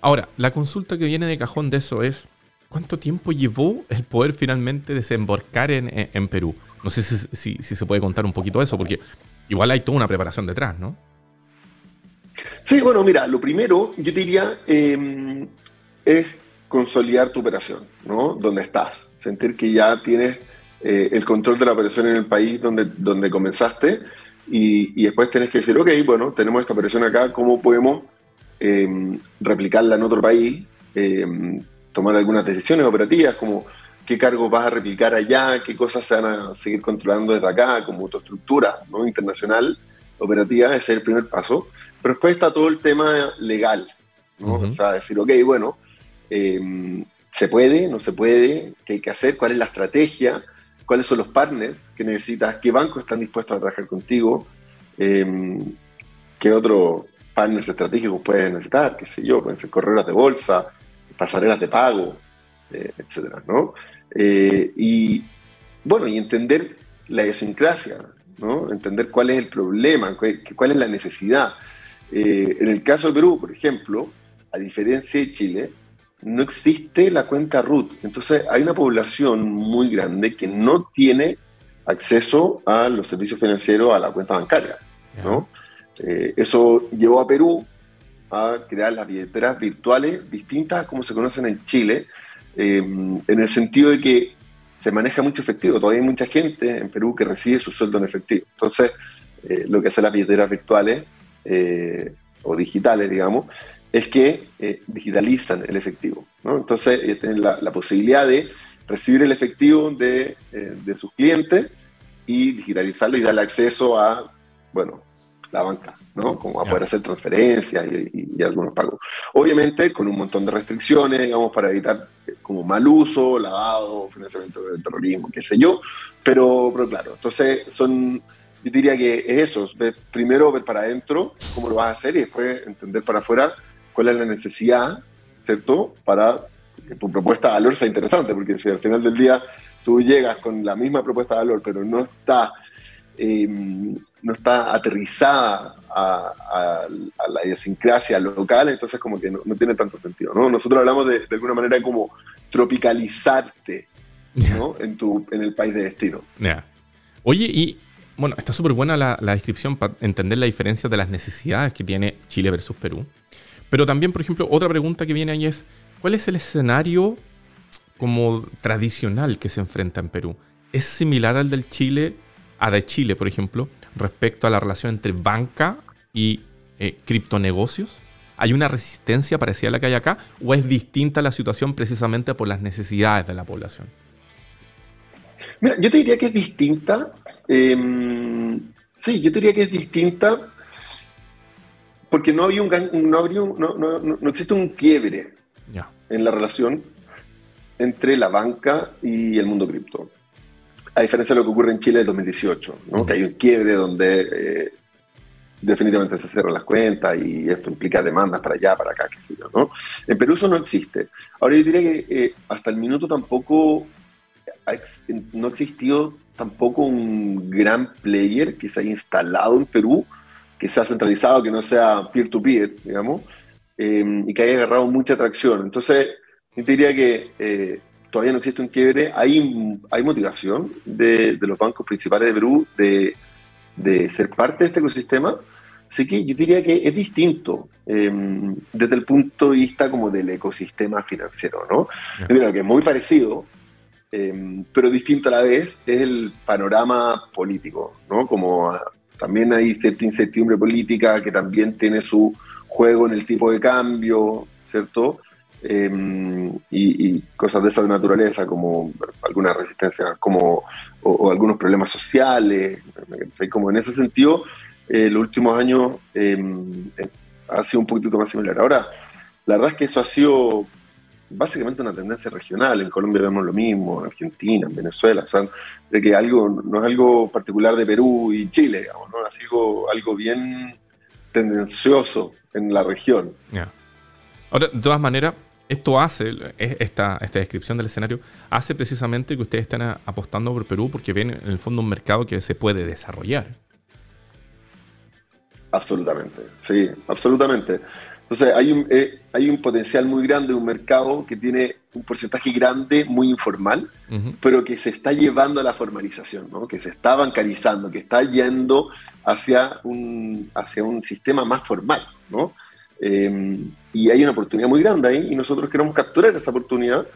Ahora, la consulta que viene de cajón de eso es, ¿cuánto tiempo llevó el poder finalmente desembarcar en, Perú? No sé si, se puede contar un poquito eso, porque igual hay toda una preparación detrás, ¿no? Sí, bueno, mira, lo primero, yo diría, em, es consolidar tu operación, ¿no? Donde estás, sentir que ya tienes eh, el control de la operación en el país donde, donde comenzaste y, después tenés que decir, ok, bueno, tenemos esta operación acá, ¿cómo podemos em, replicarla en otro país? Tomar algunas decisiones operativas, como qué cargos vas a replicar allá, qué cosas se van a seguir controlando desde acá, como tu estructura ¿no? internacional operativa, ese es el primer paso. Pero después está todo el tema legal, ¿no? O sea, decir, ok, bueno, em, ¿se puede? ¿No se puede? ¿Qué hay que hacer? ¿Cuál es la estrategia? ¿Cuáles son los partners que necesitas? ¿Qué bancos están dispuestos a trabajar contigo? Em, ¿Qué otros partners estratégicos puedes necesitar? ¿Qué sé yo? Pueden ser correras de bolsa, pasarelas de pago, eh, etcétera, ¿no? Eh, y bueno, y entender la idiosincrasia, ¿no? Entender cuál es el problema, cuál es la necesidad. Eh, en el caso de Perú, por ejemplo, a diferencia de Chile, no existe la cuenta RUT. Entonces hay una población muy grande que no tiene acceso a los servicios financieros, a la cuenta bancaria. ¿no? Eh, eso llevó a Perú a crear las billeteras virtuales distintas como se conocen en Chile, eh, en el sentido de que se maneja mucho efectivo. Todavía hay mucha gente en Perú que recibe su sueldo en efectivo. Entonces, lo que hacen las billeteras virtuales eh, o digitales, digamos, es que eh, digitalizan el efectivo. Entonces, eh, tienen la, posibilidad de recibir el efectivo de, sus clientes y digitalizarlo y darle acceso a, bueno, la banca, ¿no? Como a poder hacer transferencias y, algunos pagos. Obviamente con un montón de restricciones, digamos, para evitar como mal uso, lavado, financiamiento del terrorismo, qué sé yo, pero, pero claro, entonces son yo diría que es eso, primero ver para adentro cómo lo vas a hacer y después entender para afuera cuál es la necesidad, ¿cierto? Para que tu propuesta de valor sea interesante, porque si al final del día tú llegas con la misma propuesta de valor, pero no está, em, no está aterrizada a, la idiosincrasia local, entonces como que no, tiene tanto sentido, ¿no? Nosotros hablamos de, de alguna manera como tropicalizarte, ¿no? en, tu, en el país de destino. Oye, y bueno, está súper buena la, descripción para entender la diferencia de las necesidades que tiene Chile versus Perú. Pero también, por ejemplo, otra pregunta que viene ahí es, ¿cuál es el escenario como tradicional que se enfrenta en Perú? ¿Es similar al del Chile, a de Chile, por ejemplo, respecto a la relación entre banca y eh, criptonegocios? ¿Hay una resistencia parecida a la que hay acá? ¿O es distinta la situación precisamente por las necesidades de la población? Mira, yo te diría que es distinta. Em, sí, yo te diría que es distinta porque no había un no, no, no, existe un quiebre en la relación entre la banca y el mundo cripto. A diferencia de lo que ocurre en Chile en 2018, ¿no? que hay un quiebre donde eh, definitivamente se cierran las cuentas y esto implica demandas para allá, para acá, qué sé yo. ¿no? En Perú eso no existe. Ahora yo diría que eh, hasta el minuto tampoco no ha existido tampoco un gran player que se haya instalado en Perú, que sea centralizado, que no sea peer-to-peer, digamos, em, y que haya agarrado mucha atracción. Entonces, yo diría que eh, todavía no existe un quiebre. Hay, hay motivación de, los bancos principales de Perú de, ser parte de este ecosistema. Así que yo diría que es distinto em, desde el punto de vista como del ecosistema financiero, ¿no? Yo diría que es muy parecido, Em, pero distinto a la vez es el panorama político, ¿no? Como ah, también hay cierta incertidumbre política que también tiene su juego en el tipo de cambio, ¿cierto? Em, y, cosas de esa naturaleza, como alguna resistencia, como, o, algunos problemas sociales, como en ese sentido, eh, los últimos años em, eh, ha sido un poquito más similar. Ahora, la verdad es que eso ha sido básicamente una tendencia regional. En Colombia vemos lo mismo, en Argentina, en Venezuela. O sea, de que algo, no es algo particular de Perú y Chile, digamos, ¿no? Es algo, algo bien tendencioso en la región. Ahora, de todas maneras, esto hace, esta, esta descripción del escenario, hace precisamente que ustedes estén apostando por Perú porque ven en el fondo un mercado que se puede desarrollar. Absolutamente, sí, absolutamente. Entonces hay un, eh, hay un potencial muy grande, un mercado que tiene un porcentaje grande, muy informal, pero que se está llevando a la formalización, ¿no? que se está bancarizando, que está yendo hacia un, hacia un sistema más formal. ¿no? Eh, y hay una oportunidad muy grande ahí y nosotros queremos capturar esa oportunidad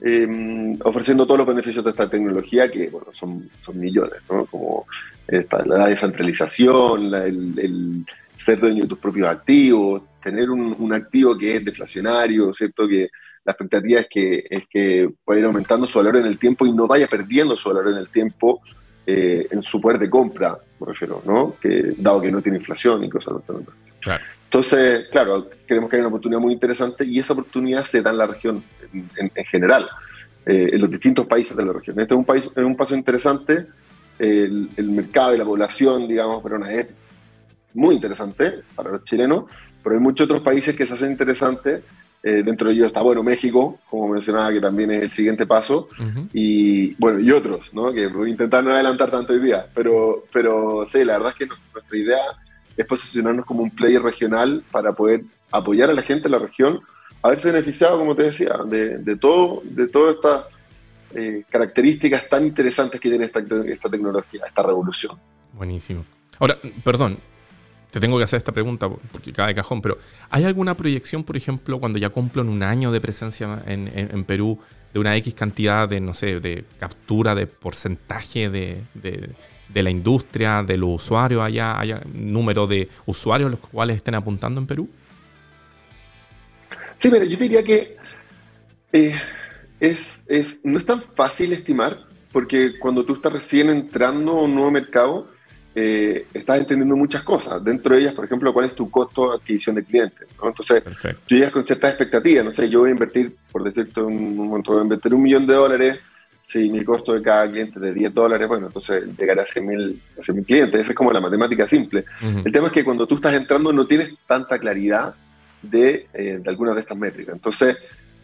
eh, ofreciendo todos los beneficios de esta tecnología que bueno, son, son millones, ¿no? como la descentralización, el, ser dueño de tus propios activos, tener un, activo que es deflacionario, ¿cierto? que la expectativa es que, es que pueda ir aumentando su valor en el tiempo y no vaya perdiendo su valor en el tiempo eh, en su poder de compra, me refiero, ¿no? Que, dado que no tiene inflación y cosas así. Claro. Entonces, claro, creemos que hay una oportunidad muy interesante y esa oportunidad se da en la región en, general, eh, en los distintos países de la región. Este es un, país, es un paso interesante, el, mercado y la población, digamos, pero es muy interesante para los chilenos, pero hay muchos otros países que se hacen interesantes eh, dentro de ellos está, bueno, México, como mencionaba, que también es el siguiente paso, y bueno, y otros, ¿no? Que voy a intentar no adelantar tanto hoy día, pero, pero sí, la verdad es que nuestra idea es posicionarnos como un player regional para poder apoyar a la gente de la región, haberse beneficiado, como te decía, de, de todo, de todas estas eh, características tan interesantes que tiene esta, esta tecnología, esta revolución. Buenísimo. Ahora, perdón, te tengo que hacer esta pregunta porque cae de cajón, pero ¿hay alguna proyección, por ejemplo, cuando ya cumplen un año de presencia en, Perú, de una X cantidad de, no sé, de captura de porcentaje de, la industria, de los usuarios allá, haya número de usuarios los cuales estén apuntando en Perú? Sí, pero yo diría que eh, es, es, no es tan fácil estimar, porque cuando tú estás recién entrando a un nuevo mercado, eh, estás entendiendo muchas cosas. Dentro de ellas, por ejemplo, cuál es tu costo de adquisición de clientes. Entonces, tú llegas con ciertas expectativas. No sé, yo voy a invertir, por decirte un, momento, voy a invertir un millón de dólares. Si mi costo de cada cliente es de 10 dólares, bueno, entonces llegará a 100 mil clientes. Esa es como la matemática simple. El tema es que cuando tú estás entrando no tienes tanta claridad de, eh, de algunas de estas métricas. Entonces,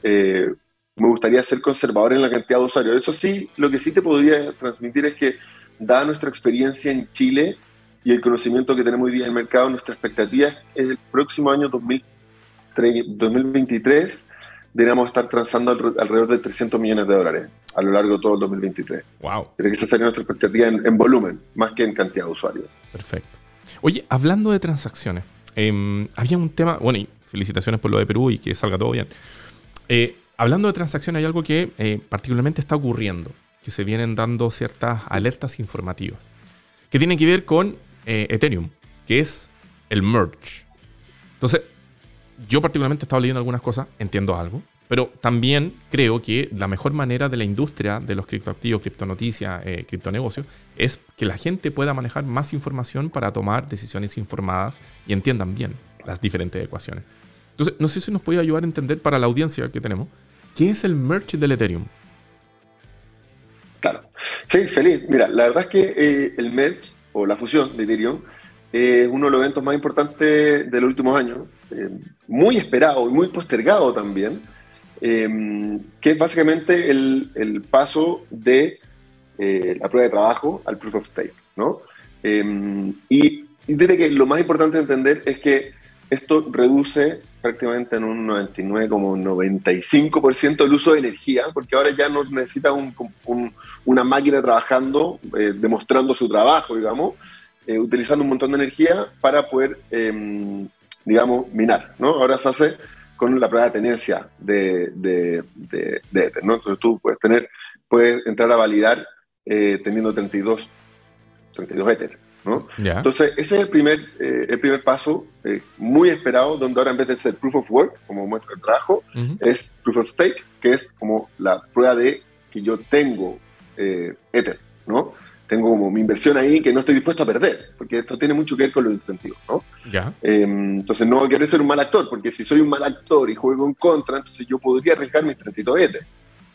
eh, me gustaría ser conservador en la cantidad de usuarios. Eso sí, lo que sí te podría transmitir es que dada nuestra experiencia en Chile y el conocimiento que tenemos hoy día en el mercado, nuestra expectativa es el próximo año 2023 deberíamos estar transando alrededor de 300 millones de dólares a lo largo de todo el 2023. Wow. Creo que esa sería nuestra expectativa en, volumen, más que en cantidad de usuarios. Perfecto. Oye, hablando de transacciones, em, había un tema, bueno, y felicitaciones por lo de Perú y que salga todo bien. Eh, hablando de transacciones, hay algo que eh, particularmente está ocurriendo que se vienen dando ciertas alertas informativas que tienen que ver con eh, Ethereum, que es el merge. Entonces, yo particularmente he estado leyendo algunas cosas, entiendo algo, pero también creo que la mejor manera de la industria de los criptoactivos, criptonoticias, eh, criptonegocios, es que la gente pueda manejar más información para tomar decisiones informadas y entiendan bien las diferentes ecuaciones. Entonces, no sé si nos puede ayudar a entender para la audiencia que tenemos, ¿qué es el merge del Ethereum? Sí, feliz. Mira, la verdad es que eh, el merge o la fusión de Ethereum es uno de los eventos más importantes de los últimos años, eh, muy esperado y muy postergado también, eh, que es básicamente el, paso de la prueba de trabajo al proof of stake. ¿no? y diré que lo más importante de entender es que esto reduce prácticamente en un 99, como 95% el uso de energía, porque ahora ya no necesita una máquina trabajando, eh, demostrando su trabajo, digamos, eh, utilizando un montón de energía para poder, em, digamos, minar, ¿no? Ahora se hace con la prueba de tenencia de, de, de, Ether, ¿no? Entonces tú puedes tener, puedes entrar a validar eh, teniendo 32, 32 Ether. Entonces, ese es el primer, eh, el primer paso eh, muy esperado, donde ahora en vez de ser proof of work, como muestra el trabajo, es proof of stake, que es como la prueba de que yo tengo eh, Ether, ¿no? Tengo como mi inversión ahí que no estoy dispuesto a perder, porque esto tiene mucho que ver con los incentivos, ¿no? Em, entonces no quiero ser un mal actor, porque si soy un mal actor y juego en contra, entonces yo podría arriesgar mis 32 Ether.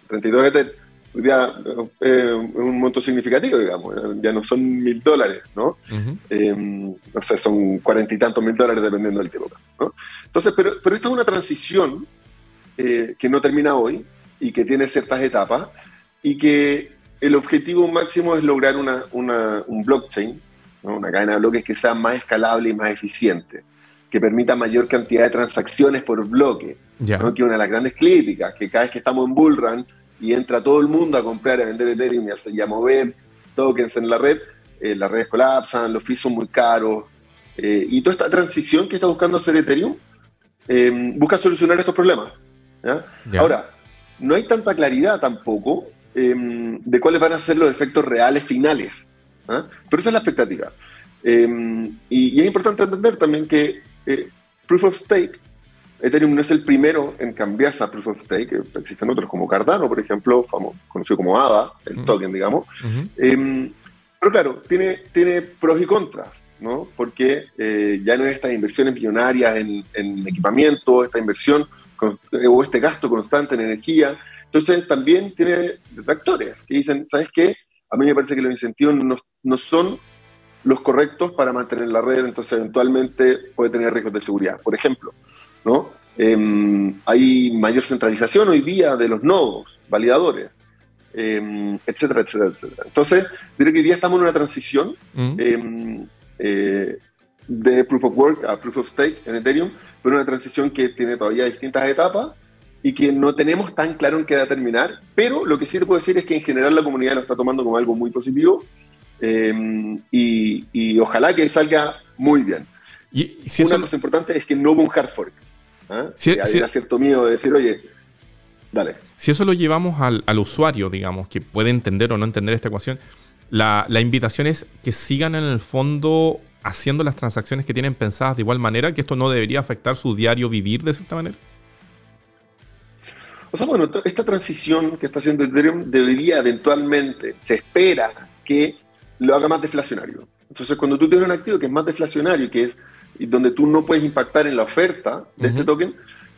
32 Ether ya eh, un monto significativo, digamos, ya no son mil dólares, ¿no? Eh, no sé, son cuarenta y tantos mil dólares dependiendo del tiempo, ¿no? Entonces, pero, pero esta es una transición eh, que no termina hoy y que tiene ciertas etapas y que el objetivo máximo es lograr una, un blockchain, una cadena de bloques que sea más escalable y más eficiente, que permita mayor cantidad de transacciones por bloque, que una de las grandes críticas, que cada vez que estamos en Bullrun y entra todo el mundo a comprar y a vender Ethereum y a, mover tokens en la red, eh, las redes colapsan, los fees son muy caros, eh, y toda esta transición que está buscando hacer Ethereum eh, busca solucionar estos problemas. Ahora, no hay tanta claridad tampoco em, de cuáles van a ser los efectos reales finales. ¿ah? Pero esa es la expectativa. Em, y, es importante entender también que eh, Proof of Stake, Ethereum no es el primero en cambiarse a Proof of Stake, existen otros como Cardano, por ejemplo, conocido como ADA, el token, digamos. Em, pero claro, tiene, tiene pros y contras. ¿no? Porque eh, ya no es estas inversiones millonarias en, en equipamiento, esta inversión o este gasto constante en energía. Entonces también tiene detractores que dicen, ¿sabes qué? A mí me parece que los incentivos no, no son los correctos para mantener la red, entonces eventualmente puede tener riesgos de seguridad. Por ejemplo, ¿no? Em, hay mayor centralización hoy día de los nodos, validadores, em, etcétera, etcétera, etcétera. Entonces, creo que hoy día estamos en una transición mm. em, eh, de Proof of Work a Proof of Stake en Ethereum, pero una transición que tiene todavía distintas etapas y que no tenemos tan claro en qué va a terminar, pero lo que sí te puedo decir es que en general la comunidad lo está tomando como algo muy positivo y, ojalá que salga muy bien. Y, si una cosa importante es que no hubo un hard fork. ¿Ah? Si, había cierto miedo de decir, oye, dale. Si eso lo llevamos al, al, usuario, digamos, que puede entender o no entender esta ecuación, la, la invitación es que sigan en el fondo haciendo las transacciones que tienen pensadas de igual manera, que esto no debería afectar su diario vivir de cierta manera? O sea, bueno, esta transición que está haciendo Ethereum debería eventualmente, se espera que lo haga más deflacionario. Entonces, cuando tú tienes un activo que es más deflacionario, que es donde tú no puedes impactar en la oferta de este token,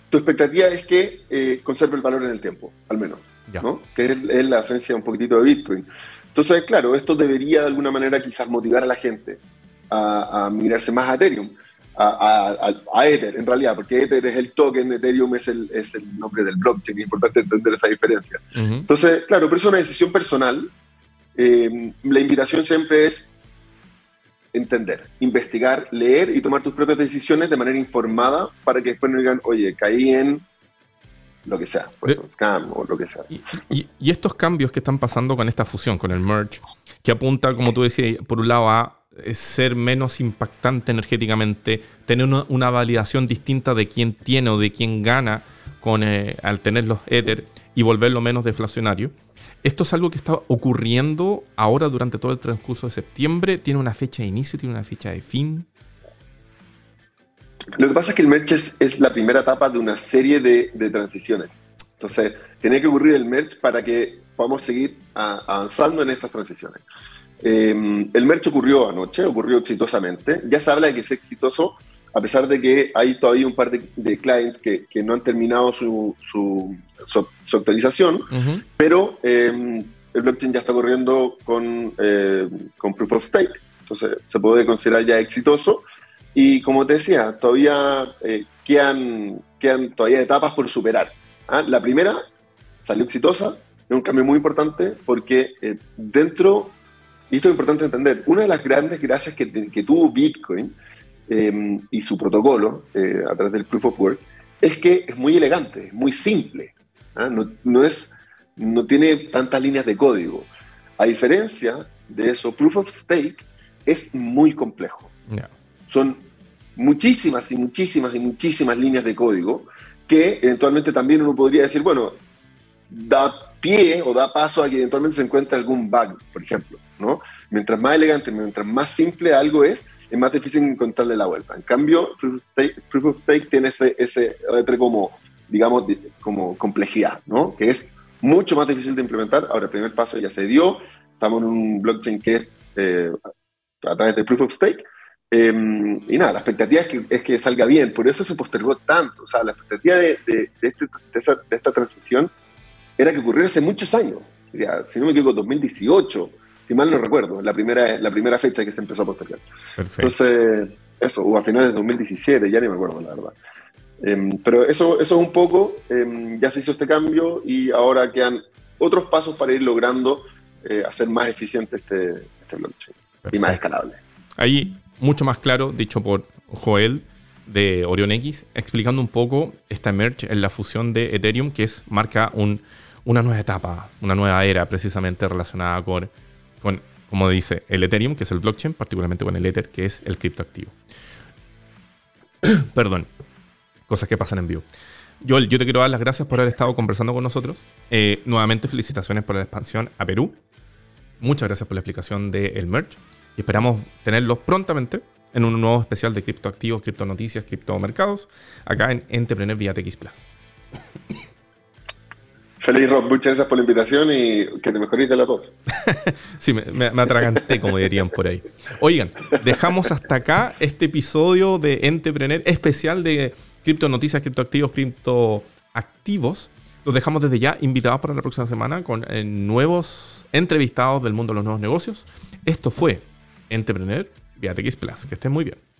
tu expectativa es que eh, conserve el valor en el tiempo, al menos, ¿no? Que es, es, la esencia un poquitito de Bitcoin. Entonces, claro, esto debería de alguna manera quizás motivar a la gente a, migrarse más a Ethereum, a, a, Ether en realidad, porque Ether es el token, Ethereum es el, es el nombre del blockchain, es importante entender esa diferencia. Entonces, claro, pero es una decisión personal. Eh, la invitación siempre es entender, investigar, leer y tomar tus propias decisiones de manera informada para que después no digan, oye, caí en lo que sea, pues, scam o lo que sea. Y, y, estos cambios que están pasando con esta fusión, con el merge, que apunta, como tú decías, por un lado a ser menos impactante energéticamente, tener una, validación distinta de quién tiene o de quién gana con, eh, al tener los Ether y volverlo menos deflacionario. Esto es algo que está ocurriendo ahora durante todo el transcurso de septiembre. ¿Tiene una fecha de inicio? ¿Tiene una fecha de fin? Lo que pasa es que el merge es, la primera etapa de una serie de, transiciones. Entonces, tiene que ocurrir el merge para que podamos seguir avanzando en estas transiciones. Eh, el merch ocurrió anoche, ocurrió exitosamente. Ya se habla de que es exitoso, a pesar de que hay todavía un par de, clients que, no han terminado su, su, actualización, pero eh, el blockchain ya está corriendo con, eh, con Proof of Stake, entonces se puede considerar ya exitoso. Y como te decía, todavía quedan, quedan todavía etapas por superar. ¿ah? La primera salió exitosa, es un cambio muy importante porque dentro y esto es importante entender, una de las grandes gracias que, tuvo Bitcoin em, y su protocolo eh, a través del Proof of Work es que es muy elegante, es muy simple, ¿ah? no, es, no tiene tantas líneas de código. A diferencia de eso, Proof of Stake es muy complejo. Son muchísimas y muchísimas y muchísimas líneas de código que eventualmente también uno podría decir, bueno, da pie o da paso a que eventualmente se encuentre algún bug, por ejemplo. ¿no? Mientras más elegante, mientras más simple algo es, es más difícil encontrarle la vuelta. En cambio, Proof of Stake, tiene ese, ese como, digamos, como complejidad, ¿no? Que es mucho más difícil de implementar. Ahora, el primer paso ya se dio. Estamos en un blockchain que es eh, a través de Proof of Stake. Em, y nada, la expectativa es que, es que, salga bien, por eso se postergó tanto. O sea, la expectativa de, de, este, de esta transición era que ocurriera hace muchos años. si no me equivoco, 2018, si mal no recuerdo, la primera, la primera fecha que se empezó a postergar. Entonces, eso, o a finales de 2017, ya ni me acuerdo, la verdad. Em, pero eso, eso es un poco, em, ya se hizo este cambio y ahora quedan otros pasos para ir logrando eh, hacer más eficiente este, este blockchain y más escalable. Ahí, mucho más claro, dicho por Joel de Orion X, explicando un poco esta merge en la fusión de Ethereum, que es, marca un, una nueva etapa, una nueva era precisamente relacionada con, con, como dice, el Ethereum, que es el blockchain, particularmente con el Ether, que es el criptoactivo. Perdón, cosas que pasan en vivo. Joel, yo te quiero dar las gracias por haber estado conversando con nosotros. Eh, nuevamente, felicitaciones por la expansión a Perú. Muchas gracias por la explicación del merge y esperamos tenerlos prontamente en un nuevo especial de criptoactivos, criptonoticias, criptomercados, acá en Entrepreneur vía TX Plus. Feliz Rob, muchas gracias por la invitación y que te mejorís de la voz. sí, me, atraganté, como dirían por ahí. Oigan, dejamos hasta acá este episodio de Entrepreneur especial de criptonoticias, criptoactivos, criptoactivos. Los dejamos desde ya invitados para la próxima semana con eh, nuevos entrevistados del mundo de los nuevos negocios. Esto fue Entrepreneur vía TX Plus. Que estén muy bien.